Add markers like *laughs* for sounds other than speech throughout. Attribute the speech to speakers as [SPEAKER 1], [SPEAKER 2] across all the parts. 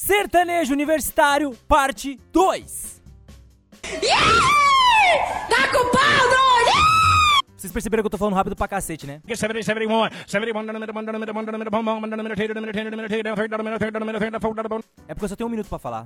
[SPEAKER 1] Sertanejo Universitário, parte 2.
[SPEAKER 2] Tá com pau, doido!
[SPEAKER 1] Vocês perceberam que eu tô falando rápido pra cacete, né? É porque eu só tenho um minuto pra falar.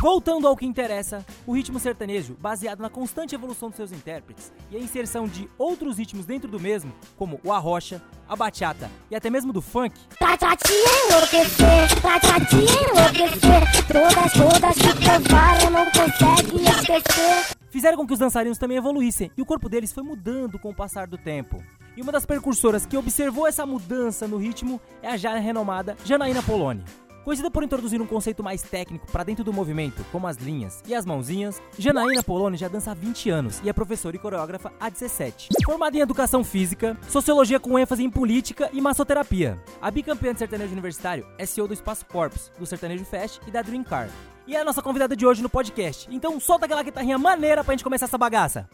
[SPEAKER 1] Voltando ao que interessa, o ritmo sertanejo, baseado na constante evolução dos seus intérpretes e a inserção de outros ritmos dentro do mesmo, como o arrocha, a bachata e até mesmo do funk,
[SPEAKER 2] Pra pra te enlouquecer, pra pra te enlouquecer. Todas, todas que provaram não conseguem esquecer.
[SPEAKER 1] fizeram com que os dançarinos também evoluíssem e o corpo deles foi mudando com o passar do tempo. E uma das precursoras que observou essa mudança no ritmo é a já renomada Janaína Poloni. Conhecida por introduzir um conceito mais técnico para dentro do movimento, como as linhas e as mãozinhas, Janaína Poloni já dança há 20 anos e é professora e coreógrafa há 17. Formada em educação física, sociologia com ênfase em política e massoterapia. A bicampeã de sertanejo universitário é CEO do Espaço Corpus, do Sertanejo Fest e da Dream Car. E é a nossa convidada de hoje no podcast. Então solta aquela guitarrinha maneira pra gente começar essa bagaça.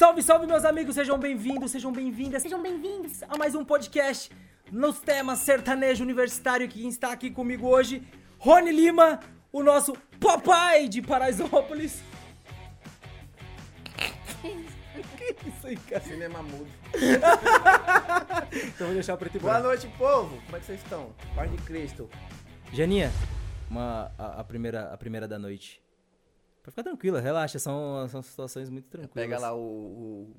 [SPEAKER 1] Salve, salve, meus amigos, sejam bem-vindos, sejam bem-vindas, sejam bem-vindos a mais um podcast nos temas sertanejo universitário. Quem está aqui comigo hoje, Rony Lima, o nosso papai de Paraisópolis. *laughs* que isso aí, cara?
[SPEAKER 3] Cinema mudo.
[SPEAKER 1] Então vou deixar preto e
[SPEAKER 3] Boa
[SPEAKER 1] branco.
[SPEAKER 3] noite, povo. Como é que vocês estão? Paz de Cristo.
[SPEAKER 1] Janinha, uma, a, a primeira, a primeira da noite. Pra ficar tranquila, relaxa, são, são situações muito tranquilas.
[SPEAKER 3] Pega lá o.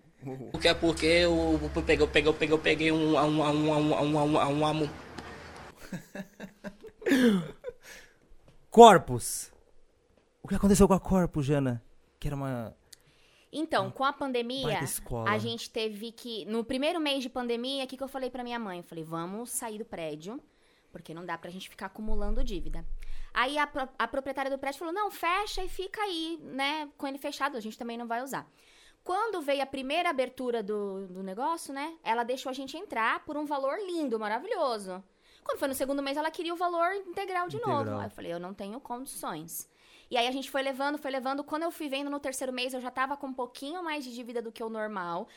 [SPEAKER 3] O,
[SPEAKER 4] que é porque eu peguei, eu peguei, eu peguei, eu peguei um. um, um, um, um, um, *laughs*
[SPEAKER 1] Corpus. O que aconteceu com a Corpus, Jana? Que era uma.
[SPEAKER 5] Então, uma com a pandemia, a gente teve que. No primeiro mês de pandemia, o que, que eu falei pra minha mãe? Eu falei, vamos sair do prédio, porque não dá pra gente ficar acumulando dívida. Aí a, a proprietária do prédio falou: não, fecha e fica aí, né? Com ele fechado, a gente também não vai usar. Quando veio a primeira abertura do, do negócio, né? Ela deixou a gente entrar por um valor lindo, maravilhoso. Quando foi no segundo mês, ela queria o valor integral de
[SPEAKER 1] Integral.
[SPEAKER 5] novo. Aí eu falei, eu não tenho condições. E aí a gente foi levando, foi levando. Quando eu fui vendo no terceiro mês, eu já tava com um pouquinho mais de dívida do que o normal.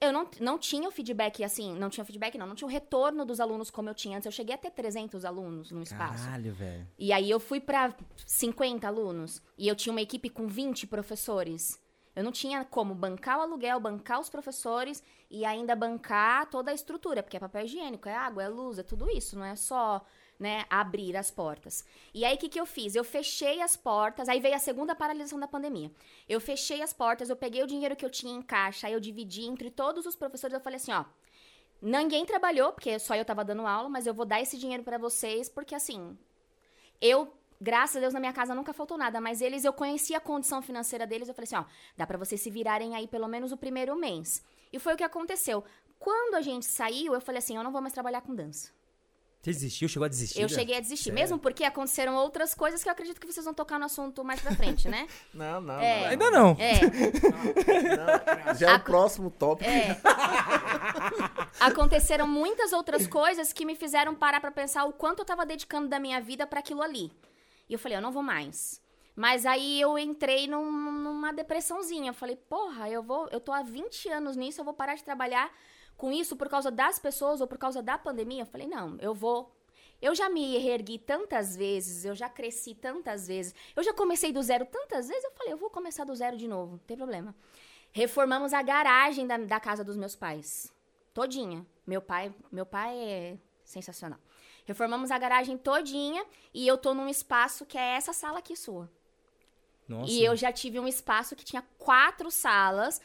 [SPEAKER 5] Eu não, não tinha o feedback, assim, não tinha feedback, não. Não tinha o retorno dos alunos como eu tinha antes. Eu cheguei a ter 300 alunos no espaço.
[SPEAKER 1] Caralho, velho.
[SPEAKER 5] E aí eu fui pra 50 alunos. E eu tinha uma equipe com 20 professores. Eu não tinha como bancar o aluguel, bancar os professores e ainda bancar toda a estrutura, porque é papel higiênico, é água, é luz, é tudo isso, não é só, né, abrir as portas. E aí o que, que eu fiz? Eu fechei as portas, aí veio a segunda paralisação da pandemia. Eu fechei as portas, eu peguei o dinheiro que eu tinha em caixa, aí eu dividi entre todos os professores, eu falei assim, ó, ninguém trabalhou, porque só eu tava dando aula, mas eu vou dar esse dinheiro pra vocês, porque assim, eu, graças a Deus, na minha casa nunca faltou nada, mas eles, eu conhecia a condição financeira deles, eu falei assim, ó, dá pra vocês se virarem aí pelo menos o primeiro mês. E foi o que aconteceu. Quando a gente saiu, eu falei assim, eu não vou mais trabalhar com dança.
[SPEAKER 1] Você desistiu? Chegou a desistir?
[SPEAKER 5] Eu
[SPEAKER 1] né?
[SPEAKER 5] cheguei a desistir,
[SPEAKER 1] Sério?
[SPEAKER 5] mesmo porque aconteceram outras coisas que eu acredito que vocês vão tocar no assunto mais pra frente, né? *laughs*
[SPEAKER 3] Não, não.
[SPEAKER 5] É.
[SPEAKER 3] não,
[SPEAKER 1] Ainda não.
[SPEAKER 5] É,
[SPEAKER 3] não. Já é o próximo tópico.
[SPEAKER 5] é. *laughs* Aconteceram muitas outras coisas que me fizeram parar pra pensar o quanto eu tava dedicando da minha vida pra aquilo ali. E eu falei, eu não vou mais. Mas aí eu entrei num- numa depressãozinha. Eu falei, porra, eu vou, eu tô há 20 anos nisso, eu vou parar de trabalhar com isso por causa das pessoas ou por causa da pandemia? Eu falei, não, eu vou. Eu já me reergui tantas vezes, eu já cresci tantas vezes, eu já comecei do zero tantas vezes, eu falei, eu vou começar do zero de novo, não tem problema. Reformamos a garagem da, da casa dos meus pais. Todinha. Meu pai, meu pai é sensacional. Reformamos a garagem todinha e eu tô num espaço que é essa sala aqui sua.
[SPEAKER 1] Nossa.
[SPEAKER 5] E eu já tive um espaço que tinha quatro salas,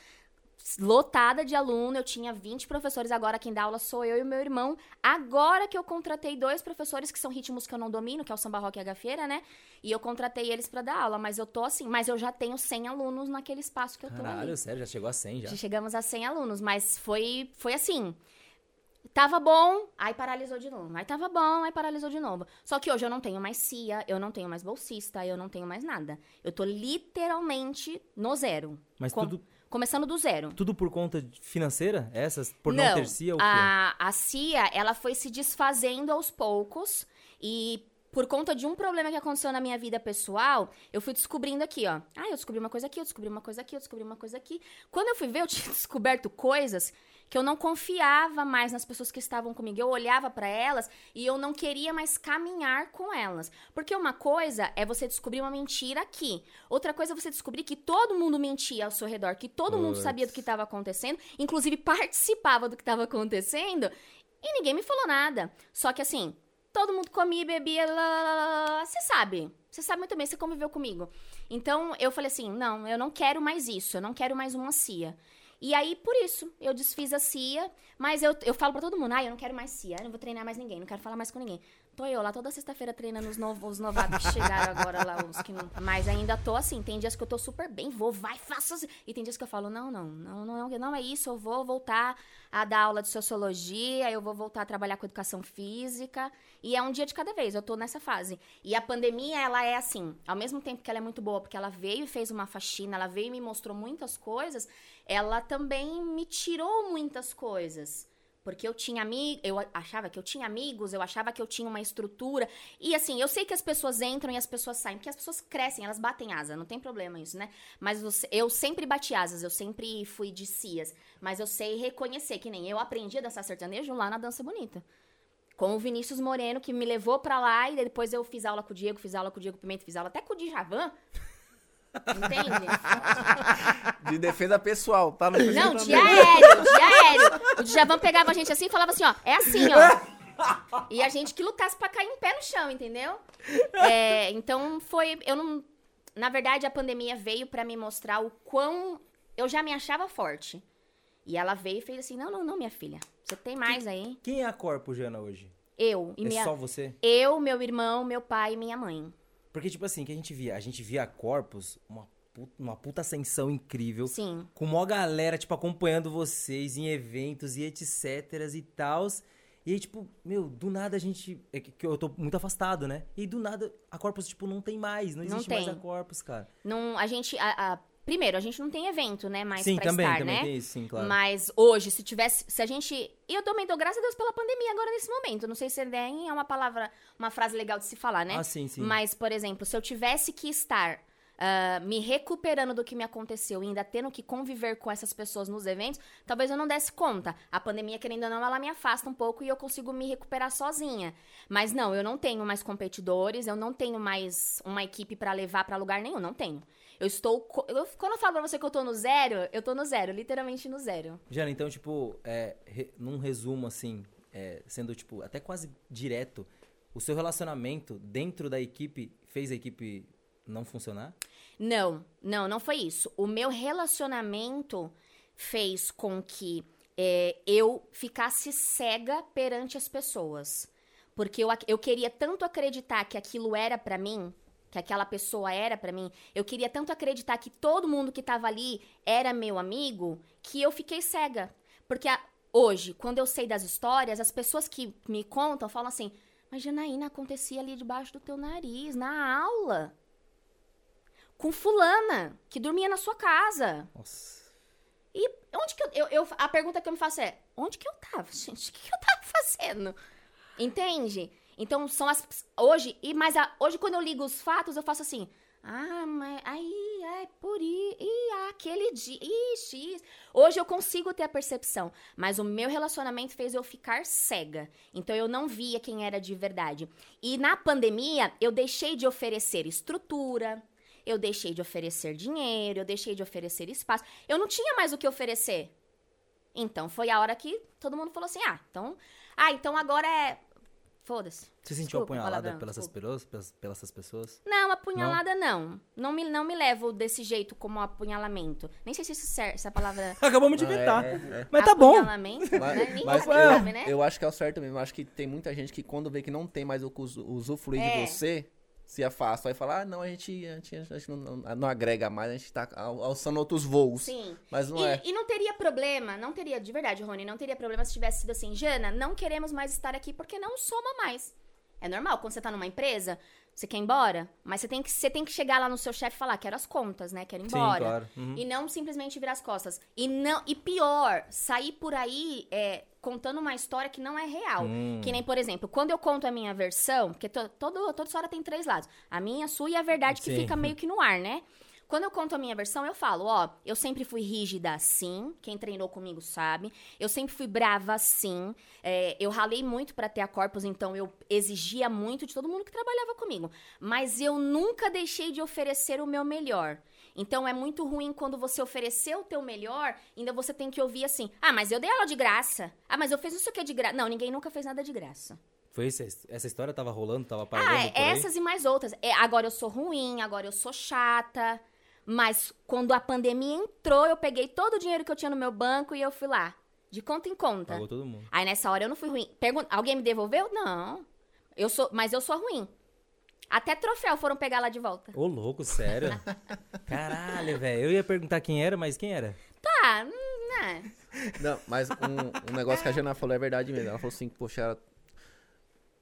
[SPEAKER 5] lotada de aluno, eu tinha 20 professores, agora quem dá aula sou eu e o meu irmão. Agora que eu contratei dois professores que são ritmos que eu não domino, que é o samba rock e a gafeira, né? E eu contratei eles pra dar aula, mas eu tô assim, mas eu já tenho 100 alunos naquele espaço que eu tô ali.
[SPEAKER 1] Caralho, sério, já chegou a 100 já.
[SPEAKER 5] Já chegamos a 100 alunos, mas foi, foi assim. Tava bom, aí paralisou de novo. Aí tava bom, aí paralisou de novo. Só que hoje eu não tenho mais CIA, eu não tenho mais bolsista, eu não tenho mais nada. Eu tô literalmente no zero.
[SPEAKER 1] Mas
[SPEAKER 5] Com-
[SPEAKER 1] tudo,
[SPEAKER 5] Começando do zero.
[SPEAKER 1] tudo por conta financeira? Essas? Por não, ter CIA
[SPEAKER 5] a, a CIA, ela foi se desfazendo aos poucos e por conta de um problema que aconteceu na minha vida pessoal, eu fui descobrindo aqui, ó. Ah, eu descobri uma coisa aqui, eu descobri uma coisa aqui, eu descobri uma coisa aqui. Quando eu fui ver, eu tinha *laughs* descoberto coisas que eu não confiava mais nas pessoas que estavam comigo. Eu olhava pra elas e eu não queria mais caminhar com elas. Porque uma coisa é você descobrir uma mentira aqui. Outra coisa é você descobrir que todo mundo mentia ao seu redor, que todo mundo sabia do que estava acontecendo, inclusive participava do que estava acontecendo, e ninguém me falou nada. Só que assim, todo mundo comia, bebia, você sabe. Você sabe muito bem, você conviveu comigo. Então, eu falei assim, não, eu não quero mais isso, eu não quero mais uma CIA. E aí, por isso, eu desfiz a CIA, mas eu, eu falo pra todo mundo, ah, eu não quero mais CIA, eu não vou treinar mais ninguém, não quero falar mais com ninguém. Tô eu lá toda sexta-feira treinando os, novos, os novatos que chegaram agora lá, os que não... Mas ainda tô assim, tem dias que eu tô super bem, vou, vai, faça... assim. E tem dias que eu falo, não, não, não, não, não é isso, eu vou voltar a dar aula de sociologia, eu vou voltar a trabalhar com educação física, e é um dia de cada vez, eu tô nessa fase. E a pandemia, ela é assim, ao mesmo tempo que ela é muito boa, porque ela veio e fez uma faxina, ela veio e me mostrou muitas coisas, ela também me tirou muitas coisas. Porque eu tinha amigos, eu achava que eu tinha amigos, eu achava que eu tinha uma estrutura. E assim, eu sei que as pessoas entram e as pessoas saem, porque as pessoas crescem, elas batem asa, não tem problema isso, né? Mas eu sempre bati asas, eu sempre fui de cias. Mas eu sei reconhecer, que nem eu aprendi a dançar sertanejo lá na Dança Bonita. Com o Vinícius Moreno, que me levou pra lá, e depois eu fiz aula com o Diego, fiz aula com o Diego Pimenta, fiz aula até com o Djavan. Entende?
[SPEAKER 3] De defesa pessoal, tá no
[SPEAKER 5] Não, de aéreo, de aéreo. O Djavan pegava a gente assim e falava assim, ó, é assim, ó. E a gente que lutasse pra cair em pé no chão, entendeu? É, então foi, eu não, na verdade a pandemia veio pra me mostrar o quão eu já me achava forte. E ela veio e fez assim, não, não, não, minha filha, você tem mais aí.
[SPEAKER 1] Quem é a Corpo, Jana, hoje?
[SPEAKER 5] Eu e
[SPEAKER 1] é
[SPEAKER 5] minha,
[SPEAKER 1] só você?
[SPEAKER 5] eu, meu irmão, meu pai e minha mãe.
[SPEAKER 1] Porque, tipo assim, que a gente via, a gente via a Corpus, uma puta, uma puta ascensão incrível.
[SPEAKER 5] Sim.
[SPEAKER 1] Com uma galera, tipo, acompanhando vocês em eventos e etc e tals. E aí, tipo, meu, do nada a gente. É que eu tô muito afastado, né? E do nada, a Corpus, tipo, não tem mais. Não
[SPEAKER 5] Não
[SPEAKER 1] existe mais
[SPEAKER 5] tem.
[SPEAKER 1] a Corpus, cara.
[SPEAKER 5] Não, a gente, a- a- primeiro, a gente não tem evento, né, mais
[SPEAKER 1] sim,
[SPEAKER 5] pra
[SPEAKER 1] também,
[SPEAKER 5] estar,
[SPEAKER 1] também
[SPEAKER 5] né?
[SPEAKER 1] tem isso, sim, claro.
[SPEAKER 5] Mas hoje, se tivesse. Se a gente. E eu também dou graças a Deus pela pandemia agora nesse momento. Não sei se nem é uma palavra, uma frase legal de se falar, né?
[SPEAKER 1] Ah, sim, sim.
[SPEAKER 5] Mas, por exemplo, se eu tivesse que estar ah, me recuperando do que me aconteceu e ainda tendo que conviver com essas pessoas nos eventos, talvez eu não desse conta. A pandemia, querendo ou não, ela me afasta um pouco e eu consigo me recuperar sozinha. Mas não, eu não tenho mais competidores, eu não tenho mais uma equipe pra levar pra lugar nenhum, não tenho. Eu estou. eu- quando eu falo pra você que eu tô no zero, eu tô no zero, literalmente no zero.
[SPEAKER 1] Jana, então, tipo, é, re- num resumo, assim, é, sendo, tipo, até quase direto, o seu relacionamento dentro da equipe fez a equipe não funcionar?
[SPEAKER 5] Não, não, não foi isso. O meu relacionamento fez com que é, eu ficasse cega perante as pessoas. Porque eu, eu queria tanto acreditar que aquilo era pra mim, que aquela pessoa era pra mim, eu queria tanto acreditar que todo mundo que tava ali era meu amigo, que eu fiquei cega. Porque a- hoje, quando eu sei das histórias, as pessoas que me contam falam assim: Mas Janaína, acontecia ali debaixo do teu nariz, na aula com fulana que dormia na sua casa.
[SPEAKER 1] Nossa.
[SPEAKER 5] E onde que eu, eu, eu- a pergunta que eu me faço é, onde que eu tava, *laughs* gente? O que, que eu tava fazendo? Entende? Então são as hoje e mas a- hoje quando eu ligo os fatos eu faço assim, ah, mas aí é por aí, e aquele dia, ixi, isso. hoje eu consigo ter a percepção, mas o meu relacionamento fez eu ficar cega. Então eu não via quem era de verdade. E na pandemia eu deixei de oferecer estrutura, eu deixei de oferecer dinheiro, eu deixei de oferecer espaço. Eu não tinha mais o que oferecer. Então foi a hora que todo mundo falou assim: ah, então. Ah, então agora é. Foda-se.
[SPEAKER 1] Você sentiu
[SPEAKER 5] Desculpa,
[SPEAKER 1] apunhalada pelas, essas
[SPEAKER 5] desculpa.
[SPEAKER 1] pelas, pelas, essas pessoas?
[SPEAKER 5] Não, apunhalada não. Não, me, não me levo desse jeito como apunhalamento. Nem sei se isso serve, essa palavra. *laughs*
[SPEAKER 1] Acabamos de
[SPEAKER 3] Ah, é,
[SPEAKER 1] inventar.
[SPEAKER 3] é.
[SPEAKER 1] Mas tá bom.
[SPEAKER 5] Apunhalamento,
[SPEAKER 3] Mas,
[SPEAKER 5] né? Nem
[SPEAKER 3] mas
[SPEAKER 5] você
[SPEAKER 3] eu,
[SPEAKER 5] sabe, né?
[SPEAKER 3] eu acho que é o certo mesmo. Eu acho que tem muita gente que quando vê que não tem mais o usufruir
[SPEAKER 5] É.
[SPEAKER 3] de você, se afasta. Vai falar, ah, não, a gente, a gente, a gente não, não- não agrega mais, a gente tá al- alçando outros voos.
[SPEAKER 5] Sim.
[SPEAKER 3] Mas não
[SPEAKER 5] e,
[SPEAKER 3] é.
[SPEAKER 5] e não teria problema, não teria, de verdade, Rony, não teria problema se tivesse sido assim, Jana, não queremos mais estar aqui porque não soma mais. É normal, quando você tá numa empresa, Você quer ir embora? Mas você tem que, você tem que chegar lá no seu chefe e falar, quero as contas, né? Quero ir embora.
[SPEAKER 1] Sim, claro. Uhum.
[SPEAKER 5] E não simplesmente virar as costas. E, não, e pior, sair por aí é, contando uma história que não é real.
[SPEAKER 1] Hum.
[SPEAKER 5] Que nem, por exemplo, quando eu conto a minha versão, porque to, todo, toda história tem três lados. A minha, a sua e a verdade que
[SPEAKER 1] Sim.
[SPEAKER 5] fica meio que no ar, né? Quando eu conto a minha versão, eu falo, ó, eu sempre fui rígida assim, quem treinou comigo sabe. Eu sempre fui brava assim. é, eu ralei muito pra ter a corpus, então eu exigia muito de todo mundo que trabalhava comigo. Mas eu nunca deixei de oferecer o meu melhor. Então é muito ruim quando você ofereceu o teu melhor, ainda você tem que ouvir assim: "Ah, mas eu dei aula de graça. Ah, mas eu fiz isso aqui de graça". Não, ninguém nunca fez nada de graça.
[SPEAKER 1] Foi isso? Essa história tava rolando, tava
[SPEAKER 5] Ah,
[SPEAKER 1] pairando
[SPEAKER 5] é,
[SPEAKER 1] por aí?
[SPEAKER 5] essas e mais outras. É, agora eu sou ruim, agora eu sou chata. Mas quando a pandemia entrou, eu peguei todo o dinheiro que eu tinha no meu banco e eu fui lá. De conta em conta.
[SPEAKER 1] Pagou todo mundo.
[SPEAKER 5] Aí nessa hora eu não fui ruim. Pergun Alguém me devolveu? Não. Eu sou, mas eu sou ruim. Até troféu foram pegar lá de volta.
[SPEAKER 1] Ô, louco, sério? *laughs* Caralho, velho. Eu ia perguntar quem era, mas quem era?
[SPEAKER 5] Tá, hum, né?
[SPEAKER 3] Não, mas um, um negócio que a Jana falou é verdade mesmo. Ela falou assim, poxa, ela-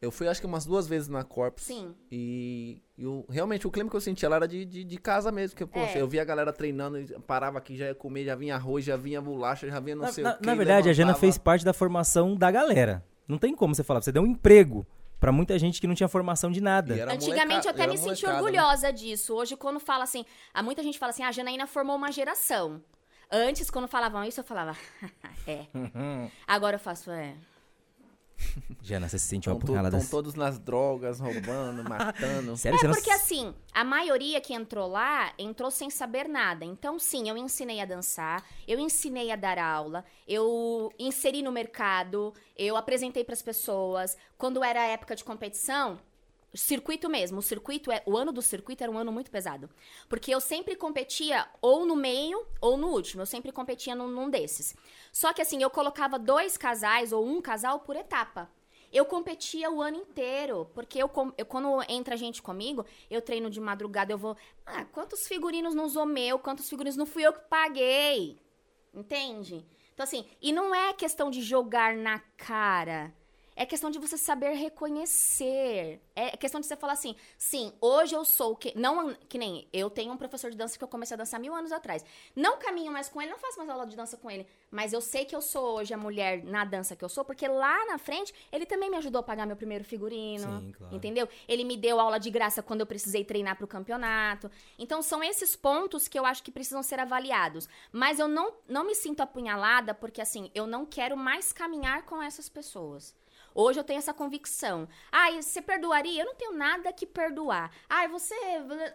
[SPEAKER 3] eu fui acho que umas duas vezes na Corpus.
[SPEAKER 5] Sim.
[SPEAKER 3] E, e o- realmente o clima que eu senti ela era de, de, de casa mesmo. Porque, poxa,
[SPEAKER 5] É.
[SPEAKER 3] eu via a galera treinando, e parava aqui, já ia comer, já vinha arroz, já vinha bolacha, já vinha não
[SPEAKER 1] Na,
[SPEAKER 3] sei
[SPEAKER 1] na-
[SPEAKER 3] o que.
[SPEAKER 1] na verdade, a Jana
[SPEAKER 3] levantava.
[SPEAKER 1] fez parte da formação da galera. Não tem como você falar. Você deu um emprego pra muita gente que não tinha formação de nada.
[SPEAKER 5] Antigamente
[SPEAKER 3] moleca-
[SPEAKER 5] eu até me senti
[SPEAKER 3] né?
[SPEAKER 5] orgulhosa disso. Hoje, quando fala assim, há muita gente fala assim, "Ah, a Janaína formou uma geração. Antes, quando falavam isso, eu falava, *laughs* é. *laughs* Agora eu faço, é. *laughs*
[SPEAKER 1] Jana, você se sentiu
[SPEAKER 3] Estão
[SPEAKER 1] apunhalada.
[SPEAKER 3] todos nas drogas, roubando, matando. *laughs*
[SPEAKER 1] Sério,
[SPEAKER 5] É
[SPEAKER 1] não-
[SPEAKER 5] porque assim, a maioria que entrou lá entrou sem saber nada. Então, sim, eu ensinei a dançar, eu ensinei a dar aula, eu inseri no mercado, eu apresentei para as pessoas. Quando era época de competição, circuito mesmo, o circuito é, o ano do circuito era um ano muito pesado, porque eu sempre competia ou no meio ou no último. Eu sempre competia num, num desses. Só que assim, eu colocava dois casais ou um casal por etapa. Eu competia o ano inteiro, porque eu, eu- quando entra gente comigo, eu treino de madrugada, eu vou. Ah, quantos figurinos não usou meu? Quantos figurinos não fui eu que paguei? Entende? Então, assim, e não é questão de jogar na cara. É questão de você saber reconhecer. É questão de você falar assim, sim, hoje eu sou o que. Não, que nem eu tenho um professor de dança que eu comecei a dançar mil anos atrás. Não caminho mais com ele, não faço mais aula de dança com ele. Mas eu sei que eu sou hoje a mulher na dança que eu sou, porque lá na frente ele também me ajudou a pagar meu primeiro figurino.
[SPEAKER 1] Sim, claro.
[SPEAKER 5] Entendeu? Ele me deu aula de graça quando eu precisei treinar pro campeonato. Então são esses pontos que eu acho que precisam ser avaliados. Mas eu não, não me sinto apunhalada porque assim, eu não quero mais caminhar com essas pessoas. Hoje eu tenho essa convicção. Ah, você perdoaria? Eu não tenho nada que perdoar. Ah, você.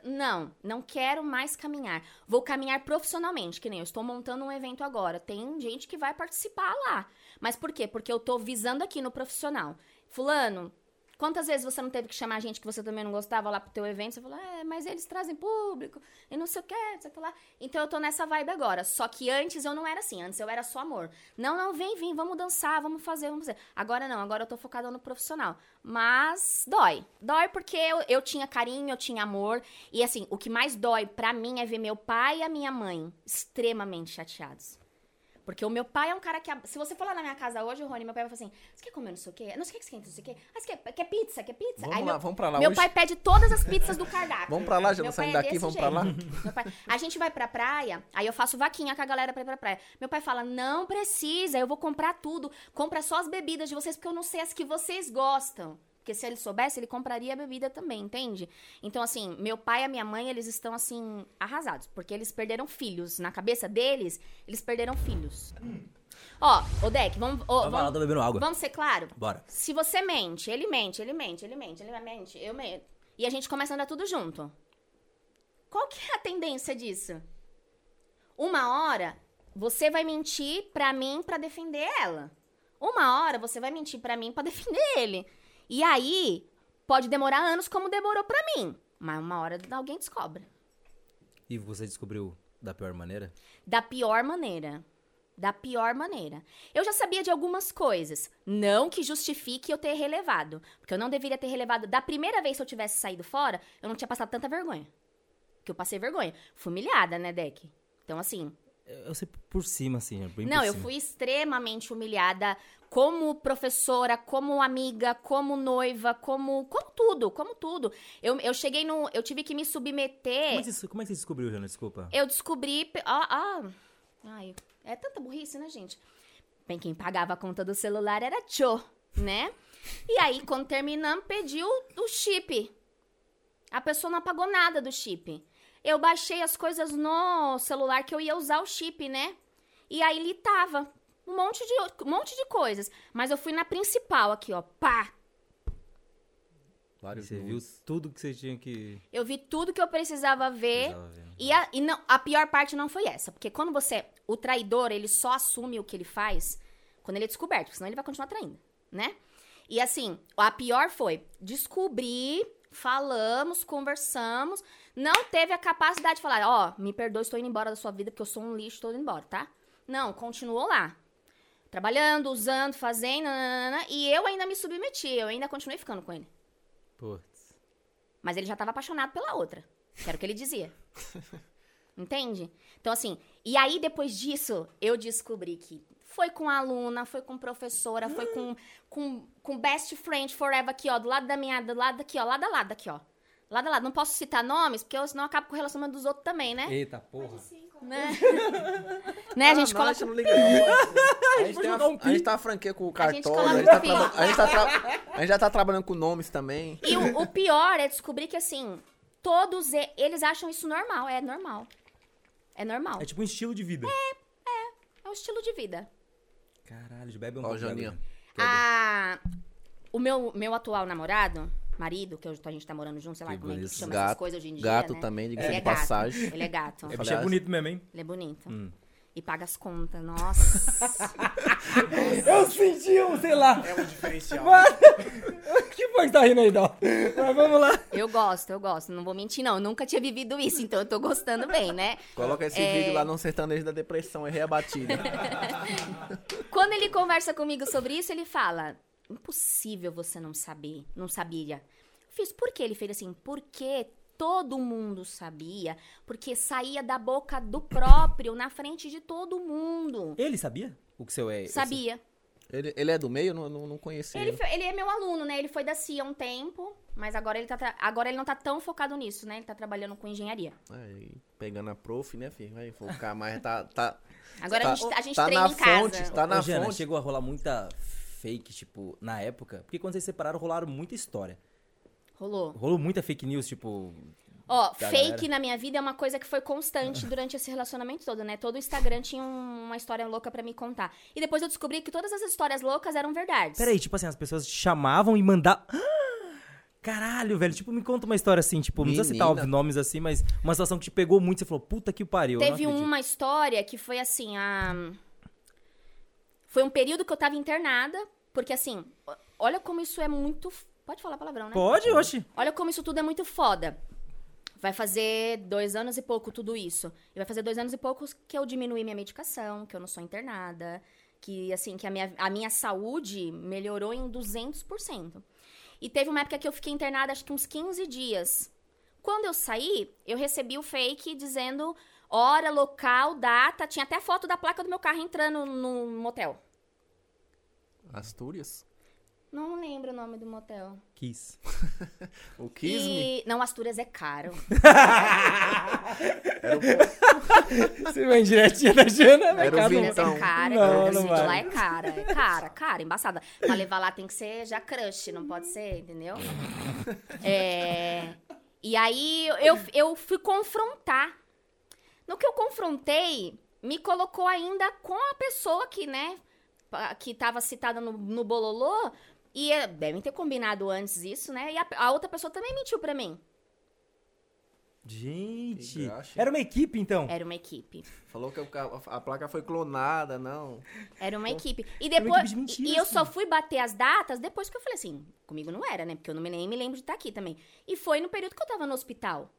[SPEAKER 5] Não, não quero mais caminhar. Vou caminhar profissionalmente, que nem eu estou montando um evento agora. Tem gente que vai participar lá. Mas por quê? Porque eu tô visando aqui no profissional. Fulano, quantas vezes você não teve que chamar gente que você também não gostava lá pro teu evento? Você falou, é, mas eles trazem público e não sei o que, não sei o que lá. Então eu tô nessa vibe agora. Só que antes eu não era assim. Antes eu era só amor. Não, não, vem, vem, vamos dançar, vamos fazer, vamos fazer. Agora não, agora eu tô focada no profissional. Mas dói. Dói porque eu, eu tinha carinho, eu tinha amor. E assim, o que mais dói pra mim é ver meu pai e a minha mãe extremamente chateados. Porque o meu pai é um cara que. Se você for lá na minha casa hoje, Rony, meu pai vai falar assim: você quer comer não sei o quê? Não sei o que você quer, não sei o quê. Ah, você quer, quer pizza? Quer pizza?
[SPEAKER 3] Vamos
[SPEAKER 5] Aí
[SPEAKER 3] lá,
[SPEAKER 5] meu,
[SPEAKER 3] vamos pra lá
[SPEAKER 5] Meu
[SPEAKER 3] hoje.
[SPEAKER 5] pai pede todas as pizzas do cardápio.
[SPEAKER 3] Vamos pra lá, já não saindo
[SPEAKER 5] é
[SPEAKER 3] daqui,
[SPEAKER 5] desse
[SPEAKER 3] vamos pra lá.
[SPEAKER 5] jeito. Pai- a gente vai pra praia, aí eu faço vaquinha com a galera pra ir pra praia. Meu pai fala: não precisa, eu vou comprar tudo. Compra só as bebidas de vocês, porque eu não sei as que vocês gostam. Porque se ele soubesse, ele compraria a bebida também, entende? Então, assim, meu pai e a minha mãe, eles estão, assim, arrasados. Porque eles perderam filhos. Na cabeça deles, eles perderam filhos. Ó, ô Deck, vamos... ô,
[SPEAKER 1] Vai lá, tô bebendo água.
[SPEAKER 5] Vamos ser claro?
[SPEAKER 1] Bora.
[SPEAKER 5] Se você mente, ele mente, ele mente, ele mente, ele mente, eu mente. E a gente começa a andar tudo junto. Qual que é a tendência disso? Uma hora, você vai mentir pra mim pra defender ela. Uma hora, você vai mentir pra mim pra defender ele. E aí, pode demorar anos como demorou pra mim. Mas uma hora alguém descobre.
[SPEAKER 1] E você descobriu da pior maneira?
[SPEAKER 5] Da pior maneira. Da pior maneira. Eu já sabia de algumas coisas. Não que justifique eu ter relevado. Porque eu não deveria ter relevado. Da primeira vez que eu tivesse saído fora, eu não tinha passado tanta vergonha. Que eu passei vergonha. Fui humilhada, né, Deck? Então, assim,
[SPEAKER 1] Eu sei por cima, assim, é bem
[SPEAKER 5] Não, eu
[SPEAKER 1] cima.
[SPEAKER 5] fui extremamente humilhada como professora, como amiga, como noiva, como, como tudo, como tudo. Eu, eu cheguei no. Eu tive que me submeter.
[SPEAKER 1] Como é que você, como é que você descobriu, Jana? Desculpa.
[SPEAKER 5] Eu descobri. Ah, ah, ai, é tanta burrice, né, gente? Bem, quem pagava a conta do celular era Tchô, né? E aí, quando terminamos, pediu o chip. A pessoa não apagou nada do chip. Eu baixei as coisas no celular que eu ia usar o chip, né? E aí ele tava. Um monte de, um monte de coisas. Mas eu fui na principal aqui, ó. Pá!
[SPEAKER 3] Vários
[SPEAKER 1] Você viu tudo que você tinha que...
[SPEAKER 5] Eu vi tudo que eu precisava ver.
[SPEAKER 1] Precisava ver.
[SPEAKER 5] E, a, e não, a pior parte não foi essa. Porque quando você. O traidor, ele só assume o que ele faz quando ele é descoberto, porque senão ele vai continuar traindo, né? E assim, a pior foi descobrir, falamos, conversamos, não teve a capacidade de falar, ó, me perdoe, estou indo embora da sua vida porque eu sou um lixo, estou indo embora, tá? Não, continuou lá. Trabalhando, usando, fazendo, nananana, e eu ainda me submeti, eu ainda continuei ficando com ele.
[SPEAKER 1] Putz.
[SPEAKER 5] Mas ele já tava apaixonado pela outra. Que era o que ele dizia. *laughs* Entende? Então, assim, e aí depois disso, eu descobri que foi com aluna, foi com professora, foi com, com, com best friend forever aqui, ó, do lado da minha, do lado daqui, ó, lado a lado aqui, ó. Lado a lado. Não posso citar nomes, porque eu, senão eu acabo com o relacionamento dos outros também, né?
[SPEAKER 1] Eita, porra.
[SPEAKER 5] Né? *laughs* né? A gente
[SPEAKER 3] Ah,
[SPEAKER 5] coloca.
[SPEAKER 3] não. A gente, tem uma,
[SPEAKER 1] um
[SPEAKER 3] a gente tá franquia com o
[SPEAKER 5] A gente
[SPEAKER 3] cartório. A
[SPEAKER 5] coloca
[SPEAKER 3] gente, tá
[SPEAKER 5] um
[SPEAKER 3] a gente tá tra- a gente já tá trabalhando com nomes também.
[SPEAKER 5] E o, o pior é descobrir que, assim, todos eles acham isso normal. É normal. É normal.
[SPEAKER 1] É tipo um estilo de vida.
[SPEAKER 5] É o estilo de vida.
[SPEAKER 1] Caralho, bebe um
[SPEAKER 3] Ó,
[SPEAKER 1] pouco de água,
[SPEAKER 3] Janinha.
[SPEAKER 1] Jana.
[SPEAKER 5] A... O meu, meu atual namorado, marido, que a gente tá morando junto, sei lá
[SPEAKER 1] Que
[SPEAKER 5] como é que
[SPEAKER 1] bonito.
[SPEAKER 5] chama essas
[SPEAKER 3] Gato,
[SPEAKER 5] coisas hoje em dia,
[SPEAKER 3] gato
[SPEAKER 5] né?
[SPEAKER 3] também, diga-se
[SPEAKER 5] Ele
[SPEAKER 3] de
[SPEAKER 5] é gato.
[SPEAKER 3] passagem.
[SPEAKER 5] Ele é gato.
[SPEAKER 1] É, bicho, é
[SPEAKER 3] Aliás-
[SPEAKER 1] bonito mesmo, hein?
[SPEAKER 5] Ele é bonito.
[SPEAKER 1] Hum.
[SPEAKER 5] E paga as contas. Nossa. *laughs*
[SPEAKER 1] Eu senti um, sei lá.
[SPEAKER 6] É um diferencial.
[SPEAKER 1] que foi que tá rindo aí, Dal? Mas vamos lá.
[SPEAKER 5] eu gosto, eu gosto. Não vou mentir, não. Eu nunca tinha vivido isso, então eu tô gostando bem, né?
[SPEAKER 3] Coloca esse
[SPEAKER 5] É.
[SPEAKER 3] vídeo lá no sertanejo da depressão, errei a batida. *laughs*
[SPEAKER 5] Quando ele conversa comigo sobre isso, ele fala: Impossível você não saber, não sabia. Eu fiz, por que ele fez assim? Porque todo mundo sabia, porque saía da boca do próprio, na frente de todo mundo.
[SPEAKER 1] Ele sabia o que seu é?
[SPEAKER 5] Sabia.
[SPEAKER 3] Ele, ele é do meio? Não, não, não conheci
[SPEAKER 5] Ele,
[SPEAKER 3] ele.
[SPEAKER 5] é meu aluno, né? Ele foi da CIA há um tempo, mas agora ele, tá, agora ele não tá tão focado nisso, né? Ele tá trabalhando com engenharia.
[SPEAKER 3] E pegando a prof, né, filho? Vai focar mais, tá... tá
[SPEAKER 5] Agora
[SPEAKER 3] tá,
[SPEAKER 5] a gente, a gente
[SPEAKER 3] tá
[SPEAKER 5] treina
[SPEAKER 3] na
[SPEAKER 5] em casa.
[SPEAKER 3] fonte, tá na
[SPEAKER 1] Ô, Jana,
[SPEAKER 3] fonte.
[SPEAKER 1] chegou a rolar muita fake, tipo, na época? Porque quando vocês separaram, rolaram muita história.
[SPEAKER 5] Rolou.
[SPEAKER 1] Rolou muita fake news, tipo...
[SPEAKER 5] Ó, fake
[SPEAKER 1] galera.
[SPEAKER 5] na minha vida é uma coisa que foi constante durante esse relacionamento todo, né? Todo o Instagram tinha um- uma história louca pra me contar. E depois eu descobri que todas as histórias loucas eram verdades.
[SPEAKER 1] Peraí, tipo assim, as pessoas te chamavam e mandavam... Caralho, velho, tipo, me conta uma história assim, tipo, não precisa citar
[SPEAKER 3] Menina.
[SPEAKER 1] óbvio, nomes assim, mas uma situação que te pegou muito, você falou, puta que pariu, eu não
[SPEAKER 5] Teve uma história que foi assim, a... Foi um período que eu tava internada, porque assim, olha como isso é muito... Pode falar palavrão, né?
[SPEAKER 1] Pode, oxe.
[SPEAKER 5] Olha como isso tudo é muito foda. Vai fazer dois anos e pouco tudo isso. E vai fazer dois anos e poucos que eu diminui minha medicação, que eu não sou internada, que assim, que a minha, a minha saúde melhorou em 200%. E teve uma época que eu fiquei internada acho que uns 15 dias. Quando eu saí, eu recebi o fake dizendo hora, local, data, tinha até foto da placa do meu carro entrando no motel.
[SPEAKER 3] Astúrias?
[SPEAKER 5] Não lembro o nome do motel.
[SPEAKER 1] Quis. *laughs*
[SPEAKER 3] O Kisme?
[SPEAKER 5] E... Não, Astúrias é caro. *laughs* *laughs*
[SPEAKER 1] Você vai direitinho da Jana, vai
[SPEAKER 3] Era o
[SPEAKER 1] cada
[SPEAKER 3] vinho.
[SPEAKER 5] Mas é cara,
[SPEAKER 1] não,
[SPEAKER 5] cara.
[SPEAKER 1] não vai.
[SPEAKER 5] lá é cara. É cara, cara, embaçada. Pra levar lá tem que ser já crush, não pode ser, entendeu? É... E aí eu, eu fui confrontar. No que eu confrontei, me colocou ainda com a pessoa que, né, que tava citada no, no bololô. E eh, devem ter combinado antes isso, né? E a, a outra pessoa também mentiu pra mim.
[SPEAKER 1] Gente,
[SPEAKER 3] graxa.
[SPEAKER 1] era uma equipe, então?
[SPEAKER 5] Era uma equipe.
[SPEAKER 3] Falou que a placa foi clonada, não.
[SPEAKER 5] Era uma equipe. E
[SPEAKER 1] Era uma
[SPEAKER 5] depois.
[SPEAKER 1] equipe de mentira,
[SPEAKER 5] e eu
[SPEAKER 1] assim.
[SPEAKER 5] só fui bater as datas depois que eu falei assim. Comigo não era, né? Porque eu não me, nem me lembro de estar aqui também. E foi no período que eu tava no hospital.